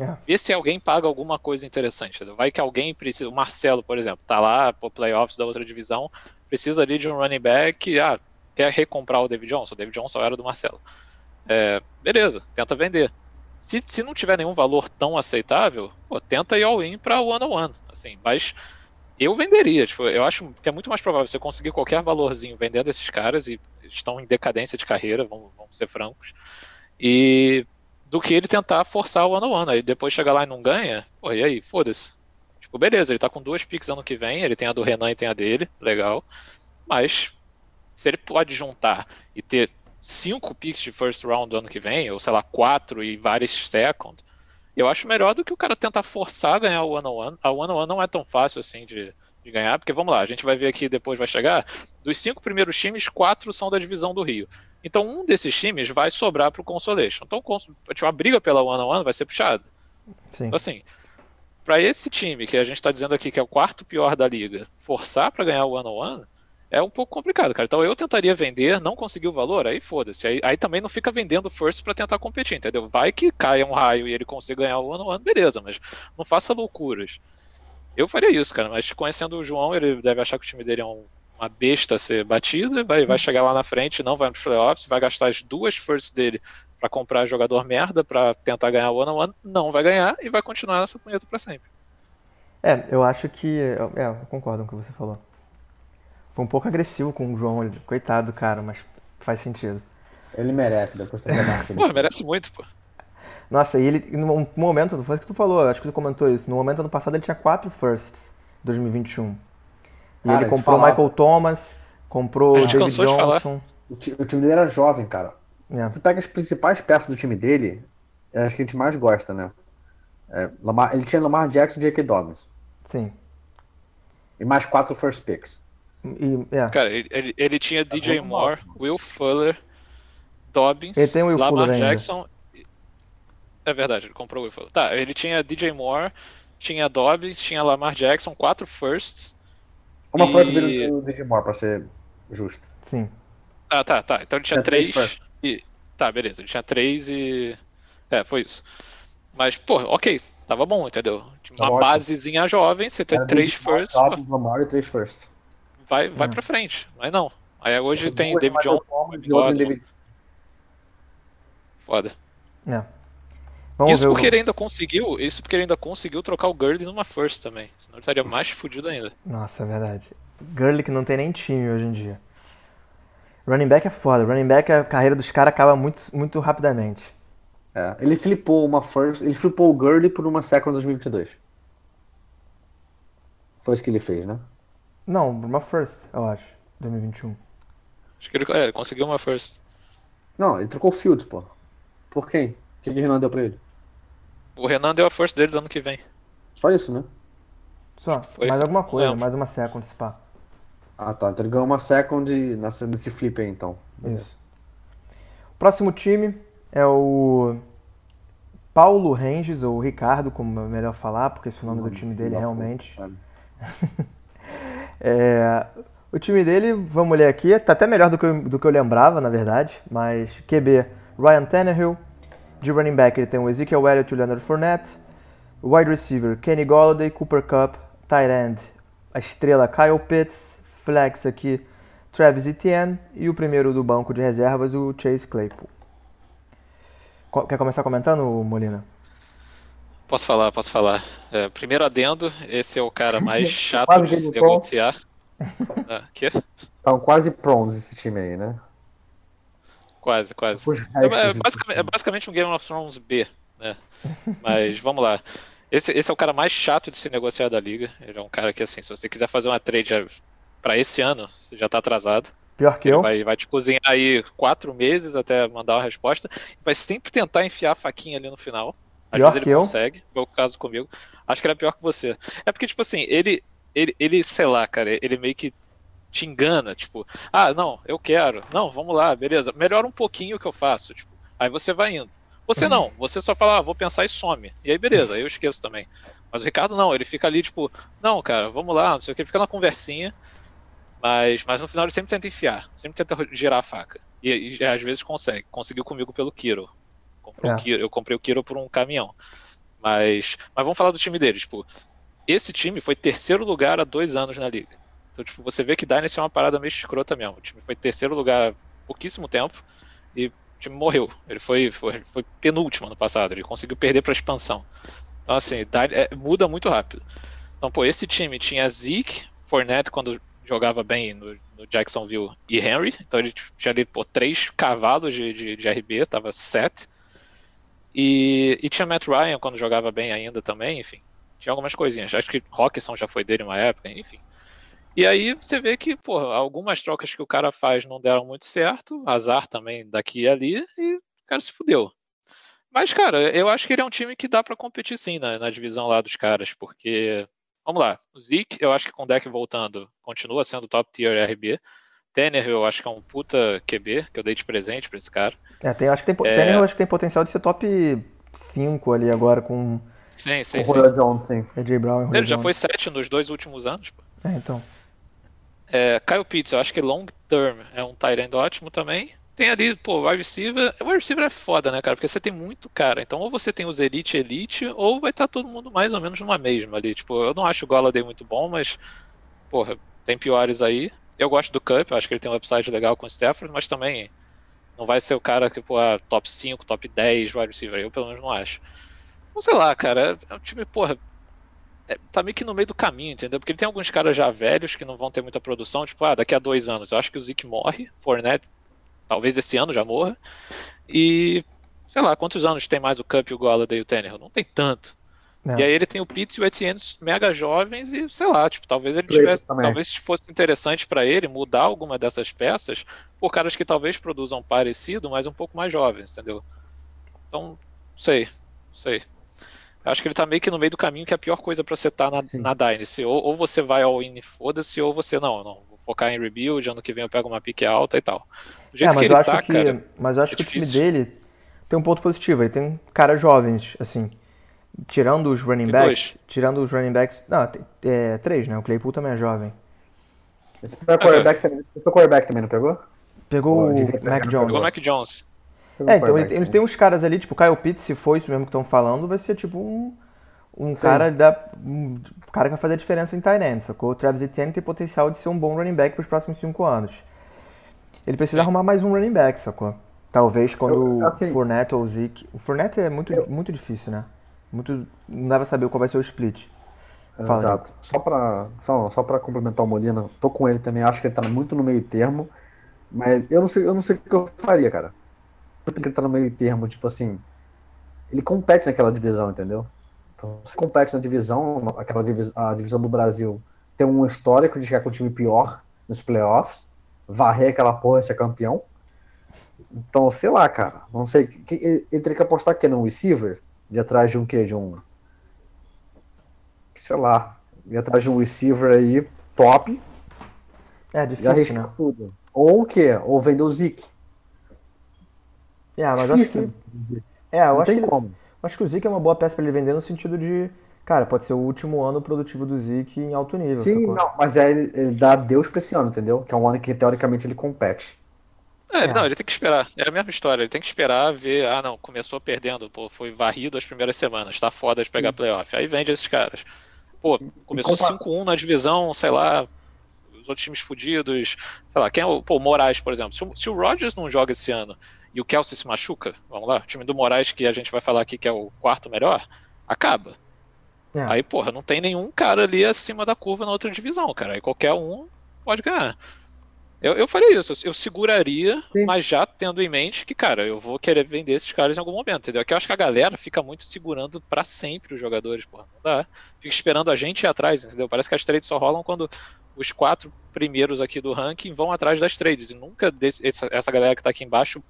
É. Vê se alguém paga alguma coisa interessante. Vai que alguém precisa. O Marcelo, por exemplo, tá lá pro playoffs da outra divisão, precisa ali de um running back. Ah, quer recomprar o David Johnson? O David Johnson era do Marcelo. É, beleza, tenta vender. Se, se não tiver nenhum valor tão aceitável, pô, tenta ir all-in para one-on-one. Assim, mas eu venderia. Tipo, eu acho que é muito mais provável você conseguir qualquer valorzinho vendendo esses caras e estão em decadência de carreira, vamos, vamos ser francos. E do que ele tentar forçar o one-on-one. Aí depois chegar lá e não ganha, pô, e aí, foda-se. Tipo, beleza, ele tá com duas picks ano que vem, ele tem a do Renan e tem a dele, legal. Mas se ele pode juntar e ter cinco picks de first round do ano que vem, ou sei lá, quatro e vários second, eu acho melhor do que o cara tentar forçar a ganhar o one-on-one. A one-on-one não é tão fácil assim de, de ganhar, porque vamos lá, a gente vai ver aqui depois vai chegar, dos cinco primeiros times, quatro são da divisão do Rio. Então um desses times vai sobrar para o Consolation. Então tipo, a briga pela one-on-one vai ser puxada. Sim. Então assim, para esse time que a gente está dizendo aqui que é o quarto pior da liga, forçar para ganhar o one-on-one, é um pouco complicado, cara. Então eu tentaria vender, não conseguir o valor, aí foda-se. Aí, aí, também não fica vendendo first para tentar competir, entendeu? Vai que caia um raio e ele consiga ganhar o ano ano, beleza, mas não faça loucuras. Eu faria isso, cara, mas conhecendo o João, ele deve achar que o time dele é um, uma besta a ser batida, vai, vai chegar lá na frente, não vai para playoffs, vai gastar as duas firsts dele para comprar jogador merda para tentar ganhar o on one, não vai ganhar e vai continuar nessa punheta para sempre. É, eu acho que. É, eu concordo com o que você falou. Foi um pouco agressivo com o João, coitado, cara, mas faz sentido. Ele merece, depois tem que Pô, merece muito, pô. Nossa, e ele, no momento, foi o que tu falou, acho que tu comentou isso, no momento ano passado ele tinha quatro firsts, 2021. E cara, ele comprou o Michael Thomas, comprou o David Johnson. O, o, time dele era jovem, cara. É. Você pega as principais peças do time dele, é as que a gente mais gosta, né? É, Lamar, ele tinha Lamar Jackson e J.K. Dobbins. Sim. E mais quatro first picks. E, é. Cara, ele, ele, ele tinha tá DJ Moore, Will Fuller, Dobbins, ele tem Will Lamar Fuller Jackson. Ainda. É verdade, ele comprou o Will Fuller. Tá, ele tinha DJ Moore, tinha Dobbins, tinha Lamar Jackson, quatro firsts. Uma e... first dele do DJ Moore, pra ser justo. Sim. Ah, tá, tá. Então ele tinha, três. três e... Tá, beleza. Ele tinha três e. É, foi isso. Mas, pô, ok. Tava bom, entendeu? Uma basezinha jovem, você tem três firsts. Lamar e três firsts vai, vai hum. pra frente. Mas não. Aí hoje tem David Johnson, David... Foda. É. isso porque o... ele ainda conseguiu. Isso porque ele ainda conseguiu trocar o Gurley numa first também. Senão ele estaria mais fudido ainda. Nossa, é verdade. Gurley que não tem nem time hoje em dia. Running back é foda. Running back, a carreira dos caras acaba muito, muito rapidamente. É, ele flipou uma first. Ele flipou o Gurley por uma second 2022. Foi isso que ele fez, né? Não, uma first, eu acho. 2021. Acho que ele, é, ele conseguiu uma first. Não, ele trocou o Fields, pô. Por quem? O que, que o Renan deu pra ele? O Renan deu a first dele do ano que vem. Só isso, né? Só, Foi- mais alguma coisa, mais uma second, se pá. Ah, tá. Então ele ganhou uma second nessa, nesse flip aí, então. Isso. O próximo time é o Paulo Ranges, ou Ricardo, como é melhor falar, porque esse é o nome do time dele realmente. É, o time dele, vamos ler aqui, tá até melhor do que, eu, do que eu lembrava, na verdade, mas QB, Ryan Tannehill, de running back ele tem o Ezekiel Elliott e o Leonard Fournette, wide receiver, Kenny Golladay, Cooper Cup, tight end, a estrela Kyle Pitts, flex aqui, Travis Etienne e o primeiro do banco de reservas, o Chase Claypool. Quer começar comentando, Molina? Posso falar, posso falar. É, primeiro adendo, esse é o cara mais chato de se negociar. Ah, quê? Estão quase prontos esse time aí, né? Quase, quase. É, é basicamente, é basicamente um Game of Thrones B, né? Mas vamos lá. Esse, esse é o cara mais chato de se negociar da liga. Ele é um cara que, assim, se você quiser fazer uma trade para esse ano, você já tá atrasado. Pior que Ele eu? vai, vai te cozinhar aí quatro meses até mandar uma resposta. Vai sempre tentar enfiar a faquinha ali no final. Às Pior vezes ele que eu? consegue, foi o caso comigo. Acho que era pior que você. É porque, tipo assim, ele, ele, ele, sei lá, cara, ele meio que te engana, tipo, ah, não, eu quero. Não, vamos lá, beleza. Melhora um pouquinho o que eu faço, tipo. Aí você vai indo. Você não, você só fala, ah, vou pensar e some. E aí, beleza, aí eu esqueço também. Mas o Ricardo não, ele fica ali, tipo, não, cara, vamos lá, não sei o que, ele fica na conversinha. Mas, mas no final ele sempre tenta enfiar, sempre tenta girar a faca. E, e às vezes consegue. Conseguiu comigo pelo Kiro. Comprou É. Kiro. Eu comprei o Kiro por um caminhão. Mas, mas vamos falar do time dele. Tipo, esse time foi terceiro lugar há dois anos na liga. Então, tipo, você vê que Dynasty é uma parada meio escrota mesmo. O time foi terceiro lugar há pouquíssimo tempo e o time morreu. Ele foi, foi, foi penúltimo ano passado. Ele conseguiu perder para expansão. Então, assim, é, muda muito rápido. Então, pô, esse time tinha Zeke, Fournette quando jogava bem no, no Jacksonville e Henry. Então ele tinha ali, pô, três cavalos de, de, de RB, tava set. E, e tinha Matt Ryan quando jogava bem ainda também, enfim. Tinha algumas coisinhas. Acho que Rockson já foi dele uma época, enfim. E aí você vê que, pô, algumas trocas que o cara faz não deram muito certo, azar também daqui e ali, e o cara se fudeu. Mas, cara, eu acho que ele é um time que dá pra competir sim na, na divisão lá dos caras, porque, vamos lá, o Zeke, eu acho que com o deck voltando, continua sendo top tier RB. Tanner, eu acho que é um puta QB, que eu dei de presente pra esse cara. É, tem, acho que tem, É. Eu acho que tem potencial de ser top 5 ali agora com Sim, sim, O sim. Julio Jones, sim. AJ Brown e Ele já Jones. foi 7 nos dois últimos anos, pô. É, então. É, Kyle Pitts, eu acho que long term é um end ótimo também. Tem ali, pô, wide receiver. O wide receiver é foda, né, cara? Porque você tem muito cara. Então, ou você tem os elite elite, ou vai estar todo mundo mais ou menos numa mesma ali. Tipo, eu não acho o Golladay muito bom, mas, porra, tem piores aí. Eu gosto do Cup, acho que ele tem um upside legal com o Stafford, mas também não vai ser o cara que, pô, ah, top 5, top 10 wide receiver. Eu, pelo menos, não acho. Então, sei lá, cara, é um time, porra, é, tá meio que no meio do caminho, entendeu? Porque tem alguns caras já velhos que não vão ter muita produção, tipo, ah, daqui a dois anos. Eu acho que o Zeke morre, Fournette, talvez esse ano já morra. E, sei lá, quantos anos tem mais o Cup o Golladay e o Tannehill? Não tem tanto. É. E aí ele tem o Pitts e o Etienne mega jovens e, sei lá, tipo, talvez ele Claypool tivesse, também. talvez fosse interessante pra ele mudar alguma dessas peças por caras que talvez produzam parecido, mas um pouco mais jovens, entendeu? Então, sei, sei. Acho que ele tá meio que no meio do caminho, que é a pior coisa pra você estar na, Sim. na Dynasty. Ou, ou você vai ao in e foda-se, ou você não, não. Vou focar em rebuild, ano que vem eu pego uma pique alta e tal. Do É, jeito que mas ele eu acho tá, que, cara. mas eu acho é que o time dele tem um ponto positivo. Ele tem caras jovens, assim. Tirando os running Tem backs. dois. Tirando os running backs. Não, tem, é, três, né? O Claypool também é jovem. Esse foi o quarterback também. Esse foi o quarterback também, não pegou? Pegou o pegar, Mac Jones. Pegou o Mac Jones. É, o então ele, ele também. tem uns caras ali, tipo, Kyle Pitts, se for isso mesmo que estão falando, vai ser tipo um, um Sim. cara da, um cara que vai fazer a diferença em tight end, sacou? O Travis Etienne tem potencial de ser um bom running back para os próximos cinco anos. Ele precisa Sim. arrumar mais um running back, sacou? Talvez quando Eu- assim- o Fournette ou o Zeke... O Fournette é muito, Eu- muito difícil, né? Muito, não pra saber qual vai ser o split. Fala, Exato. Só pra, só, só pra complementar o Molina, tô com ele também, acho que ele tá muito no meio termo, mas eu não sei, eu não sei o que eu faria, cara. Eu tenho que ele tá no meio termo, tipo assim, ele compete naquela divisão, entendeu? Então, se compete na divisão, aquela divis, a divisão do Brasil tem um histórico de chegar com um time pior nos playoffs, varrer aquela porra e ser campeão. Então, sei lá, cara, não sei, ele, teria que apostar que no receiver, de atrás de um quê? De um sei lá, Ir atrás de um receiver aí top É difícil, né? tudo. Ou o quê? Ou vender o Zeke. É, mas eu acho Difícil, que. né? É, eu Não acho que, ele- acho que o Zeke é uma boa peça pra ele vender no sentido de. Cara, pode ser o último ano produtivo do Zeke em alto nível, Sim, não, mas aí ele, ele dá adeus pra esse ano, entendeu? Que é um ano que teoricamente ele compete. É, É. não, ele tem que esperar. É a mesma história. Ele tem que esperar ver. Ah, não, começou perdendo. Pô, foi varrido as primeiras semanas. Tá foda de pegar playoff. Aí vende esses caras. Pô, começou compa- 5-1 na divisão, sei lá. Os outros times fudidos. Sei lá, quem é o. Pô, o Moraes, por exemplo. Se o, se o Rodgers não joga esse ano e o Kelsey se machuca, vamos lá, o time do Moraes, que a gente vai falar aqui que é o quarto melhor, acaba. É. Aí, porra, não tem nenhum cara ali acima da curva na outra divisão, cara. Aí qualquer um pode ganhar. Eu, eu faria isso, eu seguraria, Sim. mas já tendo em mente que, cara, eu vou querer vender esses caras em algum momento, entendeu? Que eu acho que a galera fica muito segurando pra sempre os jogadores, porra. Não dá. Fica esperando a gente ir atrás, entendeu? Parece que as trades só rolam quando os quatro primeiros aqui do ranking vão atrás das trades. E nunca desse- essa, essa galera que tá aqui embaixo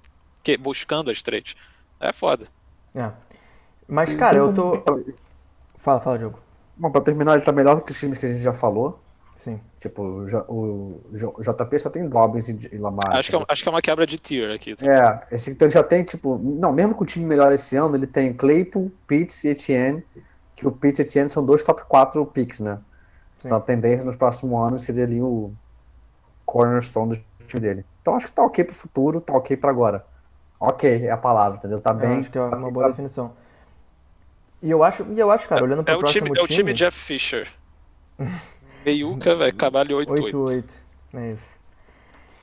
que- buscando as trades. É foda. É. Mas, cara, eu tô. Fala, fala, Diogo. Bom, pra terminar, ele tá melhor do que os times que a gente já falou. Sim. Tipo, o, JP só tem Dobbins e, e Lamar. Acho que, é, acho que é uma quebra de tier aqui. tá? É, esse então ele já tem, tipo, não, mesmo com o time melhor esse ano, ele tem Claypool, Pitts e Etienne, que o Pitts e Etienne são dois top 4 picks, né? Sim. Então a tendência nos próximos anos seria ali o cornerstone do time dele. Então acho que tá ok pro futuro, tá ok pra agora. Ok, é a palavra, entendeu? Tá Eu bem. acho que é tá uma bem boa pra- definição. E eu acho, e eu acho, cara, olhando pro É o próximo time, é o time Jeff Fisher. Meiuca vai acabar ali 8-8. 8-8. É isso.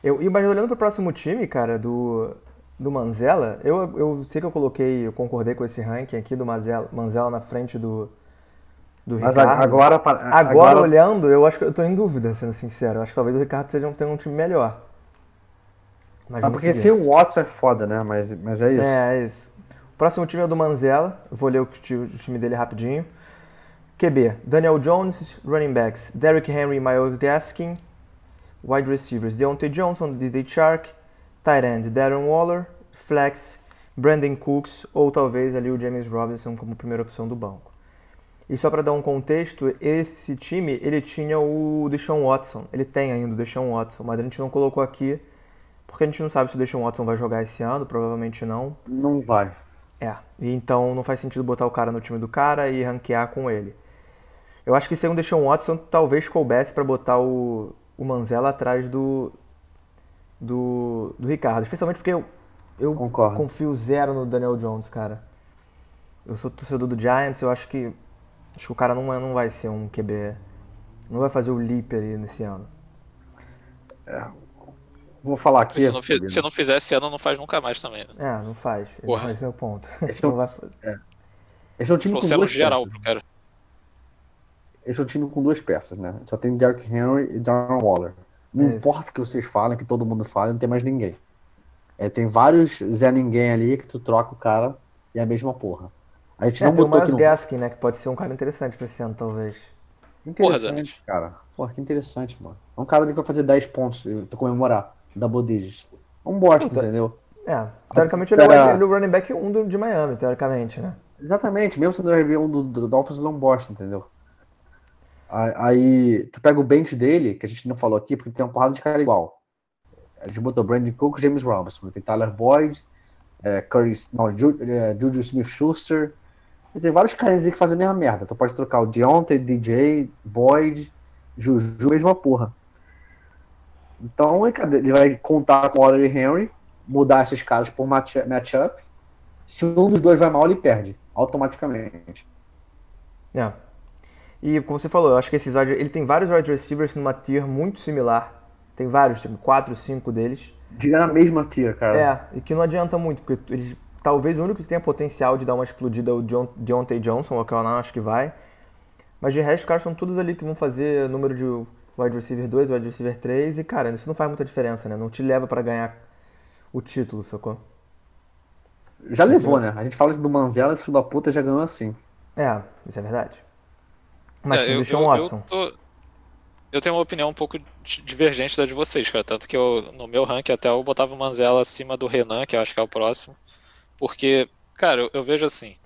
Eu, e, mas olhando pro próximo time, cara, do, do Manzella, eu, eu sei que eu coloquei, eu concordei com esse ranking aqui do Manzella, Manzella na frente do, do Mas Ricardo. agora, Agora, agora olhando, eu acho que eu tô em dúvida, sendo sincero. Eu acho que talvez o Ricardo seja um, tenha um time melhor. Mas Ah, porque seguir. se o Watson é foda, né? Mas, mas é isso. É, é isso. O próximo time é o do Manzella. Eu vou ler o, o time dele rapidinho. QB, Daniel Jones, running backs, Derrick Henry, Miles Gaskin, wide receivers, Deontay Johnson, DJ Shark, tight end, Darren Waller, flex, Brandon Cooks ou talvez ali o James Robinson como primeira opção do banco. E só para dar um contexto, esse time, ele tinha o Deshaun Watson, ele tem ainda o Deshaun Watson, mas a gente não colocou aqui porque a gente não sabe se o Deshaun Watson vai jogar esse ano, provavelmente não. Não vai. É, então não faz sentido botar o cara no time do cara e ranquear com ele. Eu acho que se um Deshaun Watson talvez coubesse pra botar o, o Manzella atrás do, do do Ricardo, especialmente porque eu, eu Concordo. confio zero no Daniel Jones, cara. Eu sou torcedor do Giants, eu acho que acho que o cara não, é- não vai ser um QB, não vai fazer o leap ali nesse ano. Vou falar aqui. Se não, fi- se não fizer esse ano, não faz nunca mais também. Né? É, não faz. Porra. Esse é o ponto. Esse é o- Não vai- Esse é um time com Trouxeram duas geral peças. pro cara. Esse é um time com duas peças, né? Só tem Derrick Henry e Darren Waller. Não É importa o que vocês falem, que todo mundo fala, não tem mais ninguém. É, tem vários Zé Ninguém ali que tu troca o cara e é a mesma porra. A gente É, não tem o botou aqui Miles no... Gaskin, né, que pode ser um cara interessante pra esse ano, talvez. Que Porra, Interessante, cara. Porra, que interessante, mano. É um cara que vai fazer 10 pontos pra comemorar. Double digits. Um bosta, entendeu? É, teoricamente ele é, o, ele é o running back 1 do, de Miami, teoricamente, né? Exatamente, mesmo sendo o RB1 do, do Dolphins, ele é um bosta, entendeu? Aí, tu pega o bench dele, que a gente não falou aqui, porque tem uma porrada de cara igual. A gente botou Brandon Cook James Robinson. Tem Tyler Boyd, é, Curry, não, Ju, é, Juju Smith-Schuster. E tem vários caras que fazem a mesma merda. Tu pode trocar o Deontay, DJ, Boyd, Juju, mesma porra. Então, ele vai contar com o e Henry, mudar esses caras por match- matchup. Se um dos dois vai mal, ele perde, automaticamente. É. E como você falou, eu acho que esses wide, ele tem vários wide receivers numa tier muito similar. Tem vários, tipo, 4, 5 deles. Diga na mesma tier, cara. É, e que não adianta muito, porque ele, talvez o único que tenha potencial de dar uma explodida é o John, Deontay Johnson, o que eu não acho que vai. Mas de resto, os caras são todos ali que vão fazer número de wide receiver 2, wide receiver 3, e cara, isso não faz muita diferença, né? Não te leva pra ganhar o título, sacou? Já levou, né? A gente fala isso do Manzella, esse filho da puta já ganhou assim. É, isso é verdade. Mas É, eu, Sean eu- tô- eu tenho uma opinião um pouco di- divergente da de vocês, cara. Tanto que eu, no meu ranking até eu botava o Manzella acima do Renan, que eu acho que é o próximo. Porque, cara, eu, eu vejo assim.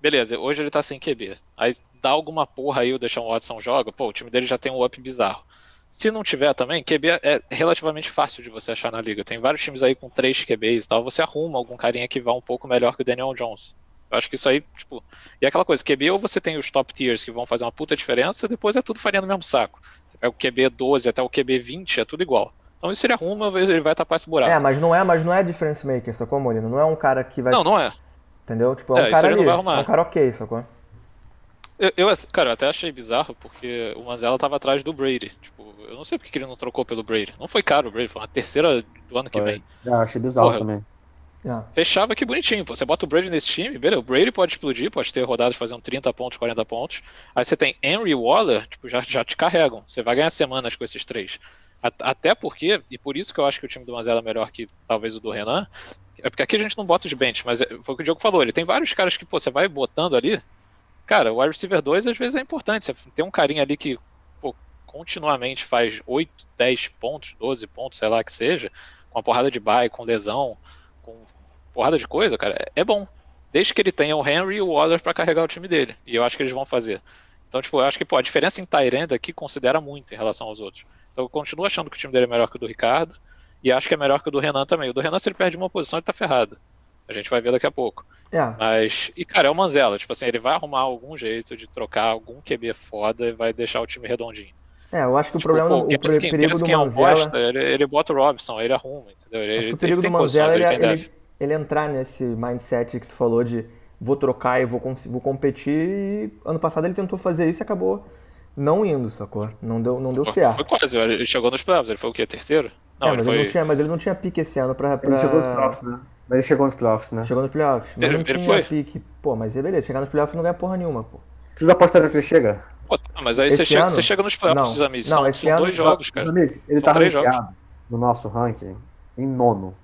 Beleza, hoje ele tá sem QB. Aí dá alguma porra aí o Deshaun Watson joga, pô, o time dele já tem um up bizarro. Se não tiver também, QB é relativamente fácil de você achar na liga. Tem vários times aí com três QBs e tal. Você arruma algum carinha que vá um pouco melhor que o Daniel Jones. Eu acho que isso aí, tipo. E é aquela coisa, QB ou você tem os top tiers que vão fazer uma puta diferença, depois é tudo farinha no mesmo saco. Você pega o QB 12 até o QB 20, é tudo igual. Então isso ele arruma, ele vai tapar esse buraco. É, mas não é, mas não é difference maker, sacou, Molina? Não é um cara que vai. Não, não é. Entendeu? Tipo, é um É, cara ali, não vai arrumar. é um cara ok, sacou? Eu, eu, cara, eu até achei bizarro porque o Manzella tava atrás do Brady. Tipo, eu não sei porque que ele não trocou pelo Brady. Não foi caro o Brady, foi uma terceira do ano que Foi. vem. Eu achei bizarro Porra. também. É. Fechava que bonitinho, pô. Você bota o Brady nesse time, beleza, o Brady pode explodir, pode ter rodadas fazendo 30 pontos, 40 pontos. Aí você tem Henry Waller, tipo, já, já te carregam. Você vai ganhar semanas com esses três. A- Até porque, e por isso que eu acho que o time do Manzella é melhor que talvez o do Renan, é porque aqui a gente não bota os bench, mas é- foi o que o Diogo falou, ele tem vários caras que, pô, você vai botando ali. Cara, o wide receiver 2 às vezes é importante. Você tem um carinha ali que, pô, continuamente faz 8, 10 pontos, 12 pontos, sei lá que seja, com uma porrada de bye, com lesão, com porrada de coisa, cara, é- bom. Desde que ele tenha o Henry e o Waller pra carregar o time dele. E eu acho que eles vão fazer. Então, tipo, eu acho que, pô, a diferença em Tyrande aqui considera muito em relação aos outros. Então eu continuo achando que o time dele é melhor que o do Ricardo. E acho que é melhor que o do Renan também. O do Renan, se ele perde uma posição, ele tá ferrado. A gente vai ver daqui a pouco. É, Mas, e cara, é o Manzella. Tipo assim, ele vai arrumar algum jeito de trocar algum QB foda e vai deixar o time redondinho. É, eu acho que o Tipo, problema, pô, o Gaskin, perigo do Gaskin é Manzella, bosta, ele, ele bota o Robson, ele arruma, entendeu? Ele, acho que ele, o perigo do Manzella ele, ele ele, entrar nesse mindset que tu falou de vou trocar e vou, vou competir. E ano passado ele tentou fazer isso e acabou não indo, sacou? Não deu, não deu Foi certo. quase, ele chegou nos playoffs, ele foi o quê? Terceiro? Não, É, ele mas, foi. ele não tinha, mas ele não tinha pique esse ano pra. pra... Ele chegou nos playoffs, né? Mas ele chegou nos playoffs, né? Chegou nos playoffs. Mas Ele- não ele tinha foi? pique. Pô, mas é beleza, chegar nos playoffs não ganha porra nenhuma, pô. Vocês apostaram que ele chega? Pô, tá, mas aí Esse você chega, ano? você chega nos playoffs, Não. amigos. Não, são esse são ano- dois jogos, cara. ele São tá três ranqueado no nosso ranking em nono.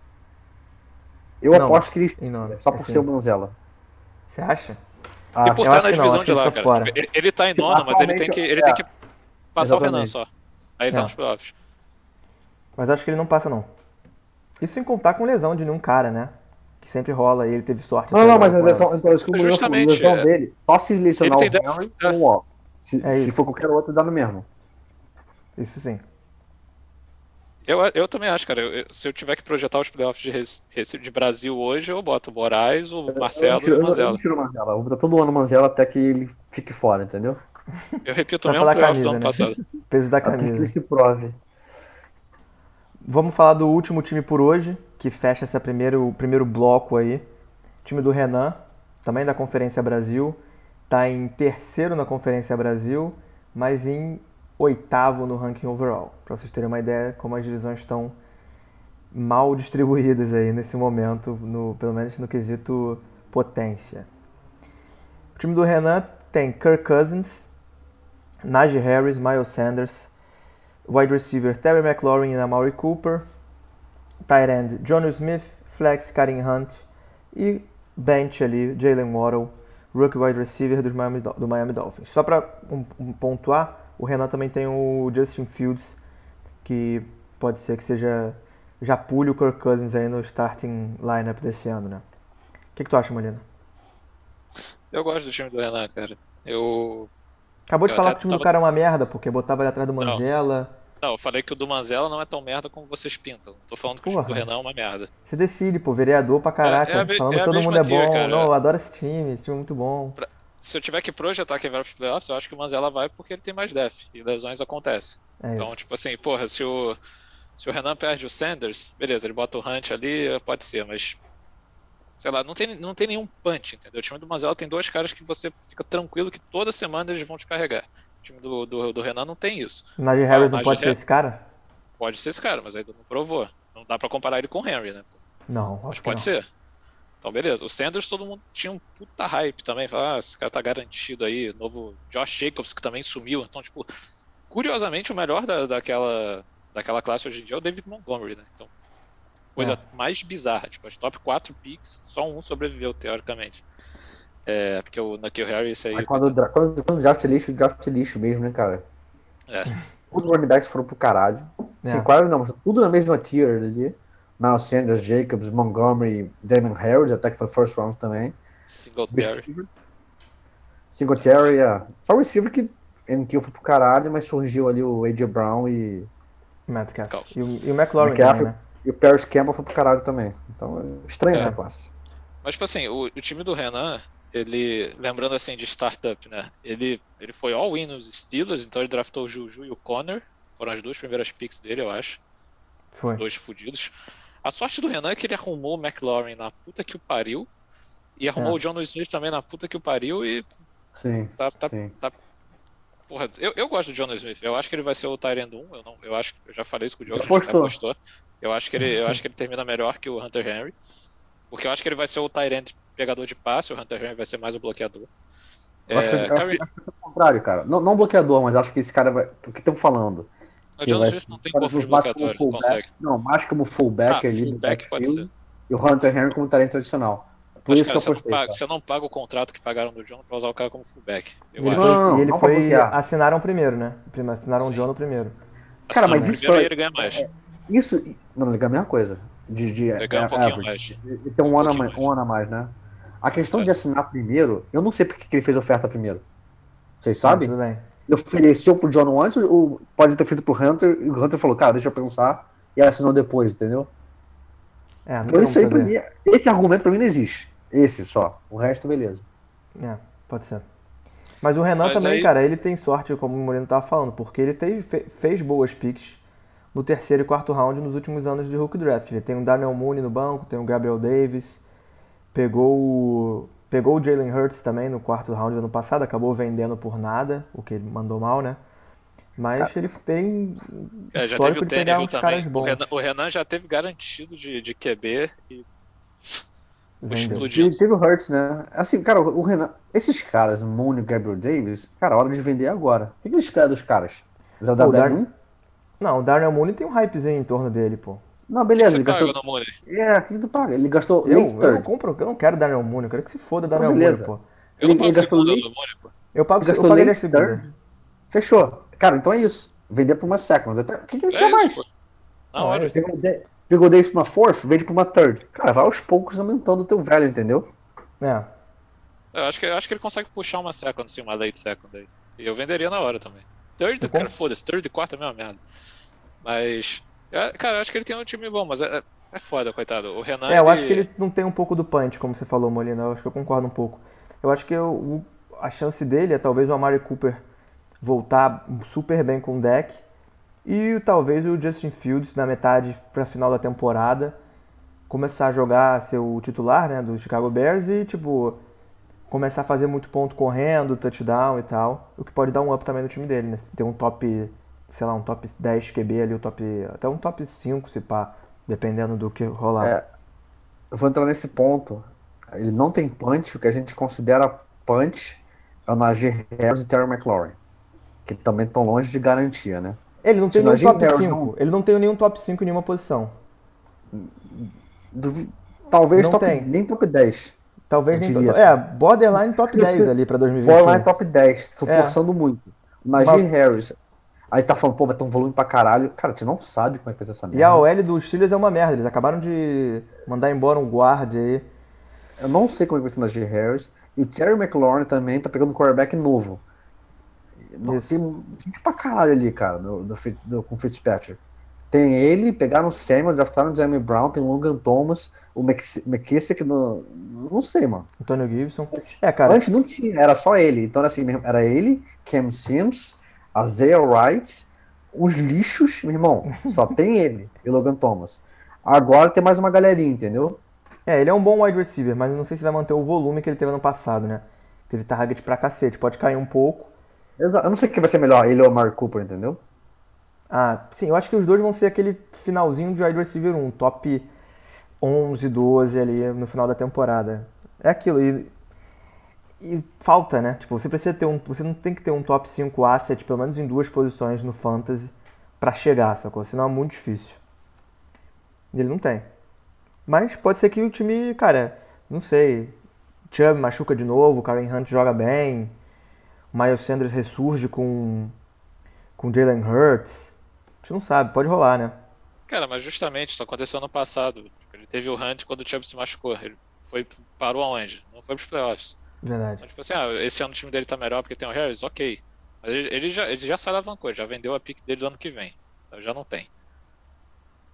Eu Não, aposto que ele em nono, só por esse ser o ano. Manzella. Você acha? Ah, E por estar na não, divisão acho de lá, cara. fora. Ele, ele tá em Tipo, nono, mas ele tem que, ele tem é, que passar o Renan exatamente. só. Aí ele tá É. nos playoffs. Mas acho que ele não passa, não. Isso sem contar com lesão de nenhum cara, né? Que sempre rola e ele teve sorte. Não, não, mas a lesão, então, isso que o Murilo falou, a lesão é. dele, só se lesionar o tem Henry o Wall. Se, É se for qualquer outro, dá no mesmo. Isso sim. Eu, eu também acho, cara. eu- eu- se eu tiver que projetar os playoffs de, Recife- de Brasil hoje, eu boto o Moraes, o eu Marcelo não tiro, e o eu não- eu Manzella. não tiro o Manzella. Eu vou botar todo ano o Manzella até que ele fique fora, entendeu? Eu repito Só o mesmo pela playoffs do camisa, ano né? passado. Peso da Até que ele camisa. se prove. Vamos falar do último time por hoje, que fecha esse primeiro, o primeiro bloco aí. Time do Renan, também da Conferência Brasil. Tá em terceiro na Conferência Brasil, mas em oitavo no ranking overall. Para vocês terem uma ideia como as divisões estão mal distribuídas aí nesse momento, no, pelo menos no quesito potência. O time do Renan tem Kirk Cousins, Najee Harris, Miles Sanders, wide receiver Terry McLaurin e Amari Cooper, tight end John Smith, flex Karim Hunt e bench ali Jalen Waddle, rookie wide receiver dos Miami, do Miami Dolphins. Só para um, um pontuar, o Renan também tem o Justin Fields, que pode ser que seja já pule o Kirk Cousins aí no starting lineup desse ano, né? O que, que tu acha, Molina? Eu gosto do time do Renan, cara. Eu. Acabou de Eu falar que o time do tava- cara é uma merda, porque botava ele atrás do. Manzella. Não, eu falei que o do Manzella não é tão merda como vocês pintam. Tô falando que o do Porra. Renan é uma merda. Você decide, pô, vereador pra caraca, É- é falando é que todo mundo é tier, bom. cara. Não, eu adoro esse time, esse time é muito bom. Se eu tiver que projetar quem vai pros playoffs, eu acho que o Manzella vai porque ele tem mais def. E lesões acontecem. É Então, isso. tipo assim, porra, se o, se o Renan perde o Sanders, beleza, ele bota o Hunt ali, pode ser, mas. Sei lá, não tem, não tem nenhum punch, entendeu? O time do Manzella tem dois caras que você fica tranquilo que toda semana eles vão te carregar. O time do, do, do Renan não tem isso. O Najee Harris o não pode ser esse cara? Pode ser esse cara, mas ainda não provou. Não dá pra comparar ele com o Henry, né? Não, Mas acho que pode não. ser. Então, beleza. O Sanders, todo mundo tinha um puta hype também. Fala, ah, esse cara tá garantido aí. Novo Josh Jacobs, que também sumiu. Então, tipo, curiosamente, o melhor da, daquela, daquela classe hoje em dia é o David Montgomery, né? Então, coisa É. mais bizarra. Tipo, as top 4 picks, só um sobreviveu, teoricamente. É, porque o Nakil Harris aí. Mas quando, quando, quando draft é lixo, o draft é lixo mesmo, né, cara? É. Os running backs foram pro caralho. Assim, É. quase não, mas tudo na mesma tier ali. Miles Sanders, Jacobs, Montgomery, Damon Harris, até que foi first round também. Singletary. Receiver. Singletary, é. Só o receiver que NQ foi pro caralho, mas surgiu ali o A.J. Brown e, Metcalf. E o, e o McLaurin McCaffrey. também, né? e o Paris Campbell foi pro caralho também. Então estranho É. essa classe. Mas, tipo assim, o, o time do Renan, ele, lembrando assim de startup, né? Ele, ele foi all-in nos Steelers, então ele draftou o Juju e o Connor. Foram as duas primeiras picks dele, eu acho. Foi. Dois fudidos. A sorte do Renan é que ele arrumou o McLaurin na puta que o pariu. E arrumou É. o John Smith também na puta que o pariu e Sim, tá, tá, sim. tá Porra, eu, eu gosto do John Smith. Eu acho que ele vai ser o Tyrant 1. Eu, não, eu acho eu já falei isso com o Diogo, Já a gente até postou. postou. Eu acho que ele, eu acho que ele termina melhor que o Hunter Henry. Porque eu acho que ele vai ser o Tyrant pegador de passe, o Hunter Henry vai ser mais o bloqueador. Eu acho que, É, esse- eu acho Kyrie- que acho que ser o contrário, cara. Não, não bloqueador, mas acho que esse cara vai. O que estão falando? o John vai Smith não tem corpo de ser mais como bloqueador, ele não consegue. fullback. Não, mais como fullback Ah, ali no fullback pode ser. E o Hunter Henry como talento tradicional. Por Mas, isso cara, que você eu não, apostei. paga, cara. você não paga o contrato que pagaram do John pra usar o cara como fullback. Eu ele acho. foi, Não, e ele não foi bloquear. assinaram primeiro, né? Assinaram o Sim. John no primeiro. Cara, mas isso primeiro é- ele ganha mais. Isso. Não, ele ganha a mesma coisa. De, de Ele ganha um é, pouquinho average. mais. Ele tem um, Um um ano a mais, né? A questão É. de assinar primeiro, eu não sei porque que ele fez oferta primeiro. Vocês Ah, sabem? tudo bem. Ele ofereceu pro John antes, ou pode ter feito pro Hunter, e o Hunter falou, cara, deixa eu pensar, e assinou depois, entendeu? É, não Então tem isso aí mim, esse argumento pra mim não existe. Esse só. O resto, beleza. É, pode ser. Mas o Renan Mas também, aí- cara, ele tem sorte, como o Moreno tava falando, porque ele fez, fe- fez boas picks no terceiro e quarto round nos últimos anos de Hulk Draft. Ele tem o Daniel Mooney no banco, tem o Gabriel Davis, pegou o, pegou o Jalen Hurts também no quarto round do ano passado, acabou vendendo por nada, o que ele mandou mal, né? Mas ele tem É, já histórico teve o de pegar uns caras também. O bons. Renan, o Renan já teve garantido de, de QB e Vendeu. explodiu. E teve o Hurts, né? Assim, cara, o Renan, esses caras, o Mooney e o Gabriel Davis, cara, hora de vender agora. O que que eles esperam dos caras? Já dá o Dar-? Não, o Darnell Mooney tem um hypezinho em torno dele, pô. Não, O que beleza, você ele paga gastou. no Mooney? É, o que que tu paga? Ele gastou Eu, eu não compro, eu não quero Darnell Mooney, eu quero que se foda Darnell Não, Mooney, beleza. pô. Eu Ele- não pago ele gastou late- no Mooney, pô. Eu pago, Ele eu gastou pagaria a late segunda. Fechou. Cara, então é isso. Vender pra uma second. Até- O que, que ele É quer isso, mais? pô. Na Não, é hora. isso. Pegou, de- pegou Davis pra uma fourth, vende pra uma third. Cara, vai aos poucos aumentando o teu value, entendeu? É, Eu acho que, eu acho que ele consegue puxar uma second, sim, uma late second aí. E eu venderia na hora também. Third, Eu cara, foda-se, third e quarto é a mesma merda. Mas. É, cara, eu acho que ele tem um time bom, mas é, é foda, coitado. O Renan. É, eu acho que ele não tem um pouco do punch, como você falou, Molina. Eu acho que eu concordo um pouco. Eu acho que o- a chance dele é talvez o Amari Cooper voltar super bem com o deck. E talvez o Justin Fields, na metade pra final da temporada, começar a jogar, ser o titular né, do Chicago Bears e, tipo, começar a fazer muito ponto correndo, touchdown e tal. O que pode dar um up também no time dele, né? Ter um top, sei lá, um top 10 QB ali, o top, até um top 5, se pá, dependendo do que rolar. É. Eu vou entrar nesse ponto. Ele não tem punch, o que a gente considera punch é o Najee Harris e Terry McLaurin. Que também estão longe de garantia, né? Ele não tem Se nenhum top Harris 5. não- Ele não tem nenhum top 5 em nenhuma posição. Duvi- Talvez Não top, tem. nem top 10. Talvez nem. diria. É, borderline top 10 ali pra 2021. Borderline top 10. Tô É. forçando muito. Najee Uma- Harris. Aí tá falando, pô, vai ter um volume pra caralho. Cara, tu não sabe como é que vai ser essa merda. E a OL dos Steelers é uma merda. Eles acabaram de mandar embora um guard aí. Eu não sei como é que vai ser o Najee Harris. E Terry McLaurin também tá pegando um quarterback novo. Não, Isso. tem gente pra caralho ali, cara, do, do, com o Fitzpatrick. Tem ele, pegaram o Samuel, draftaram o Jamie Brown, tem o Logan Thomas, o McKissick, no, não sei, mano. Antônio Gibson. É, cara. Antes não tinha, era só ele. Então era assim, mesmo, era ele, Cam Sims, Isaiah Wright, os lixos, meu irmão, só tem ele e Logan Thomas. Agora tem mais uma galerinha, entendeu? É, ele é um bom wide receiver, mas eu não sei se vai manter o volume que ele teve ano passado, né? Teve target pra cacete. Pode cair um pouco. Exato. Eu não sei o que vai ser melhor, ele ou o Mark Cooper, entendeu? Ah, sim, eu acho que os dois vão ser aquele finalzinho de wide receiver 1, top 11, 12 ali no final da temporada. É aquilo, e, e falta, né? Tipo, você precisa ter um, você não tem que ter um top 5 asset, pelo menos em duas posições no fantasy pra chegar, sacou? Senão é muito difícil. Ele não tem. Mas pode ser que o time, cara, não sei, Chubb machuca de novo, o Karen Hunt joga bem, o Miles Sanders ressurge com com Jalen Hurts. A gente não sabe, pode rolar, né? Cara, mas justamente isso aconteceu ano passado. Ele teve o Hunt quando o Chubb se machucou. Ele foi, parou aonde? Não foi pros playoffs. Verdade. Então, tipo assim, ah, esse ano o time dele tá melhor porque tem o Harris, ok. Mas ele, ele já, ele já se alavancou, já vendeu a pick dele do ano que vem. Então já não tem.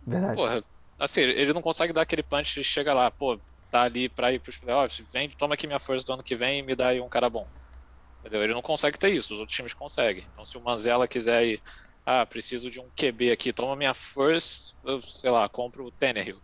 Verdade. Porra, assim, ele não consegue dar aquele punch e chega lá, pô, tá ali pra ir pros playoffs, vem, toma aqui minha força do ano que vem e me dá aí um cara bom. Entendeu? Ele não consegue ter isso, os outros times conseguem. Então se o Manzella quiser ir, ah, preciso de um QB aqui, toma minha eu, sei lá, compro o Tannehill.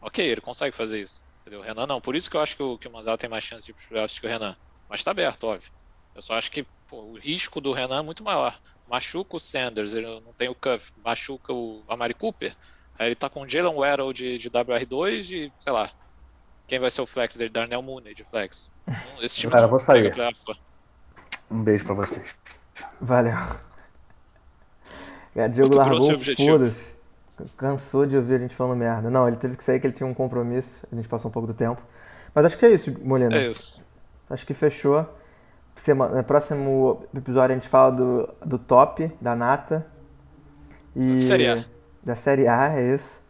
Ok, ele consegue fazer isso. Entendeu? O Renan não. Por isso que eu acho que o, que o Manzella tem mais chance de ir playoffs que o Renan. Mas tá aberto, óbvio. Eu só acho que pô, o risco do Renan é muito maior. Machuca o Sanders, ele não tem o Cuff, machuca o Amari Cooper. Aí ele tá com o Jalen Waddle de, de WR2 e, sei lá, quem vai ser o flex dele? Darnell Mooney de flex. Esse time Cara, vou sair. Um beijo pra vocês. Valeu. É, Diego Muito largou, foda-se. Cansou de ouvir a gente falando merda. Não, ele teve que sair que ele tinha um compromisso. A gente passou um pouco do tempo. Mas acho que é isso, Molina. É isso. Acho que fechou. Semana, no próximo episódio a gente fala do, do top, da Nata. E Série A. Da Série A, é isso.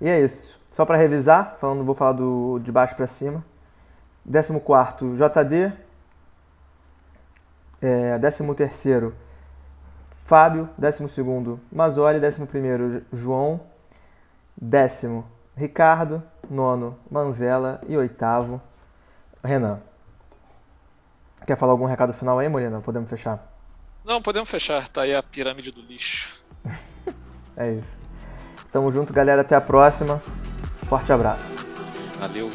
E é isso. Só pra revisar, falando, vou falar do de baixo pra cima. 14 JD. É, 13 Fábio. 12 Mazoli. 11 João. Décimo Ricardo. Nono Manzella. E oitavo Renan. Quer falar algum recado final aí, Molina? Podemos fechar? Não, podemos fechar. Tá aí a pirâmide do lixo. É isso. Tamo junto, galera. Até a próxima. Forte abraço. Valeu.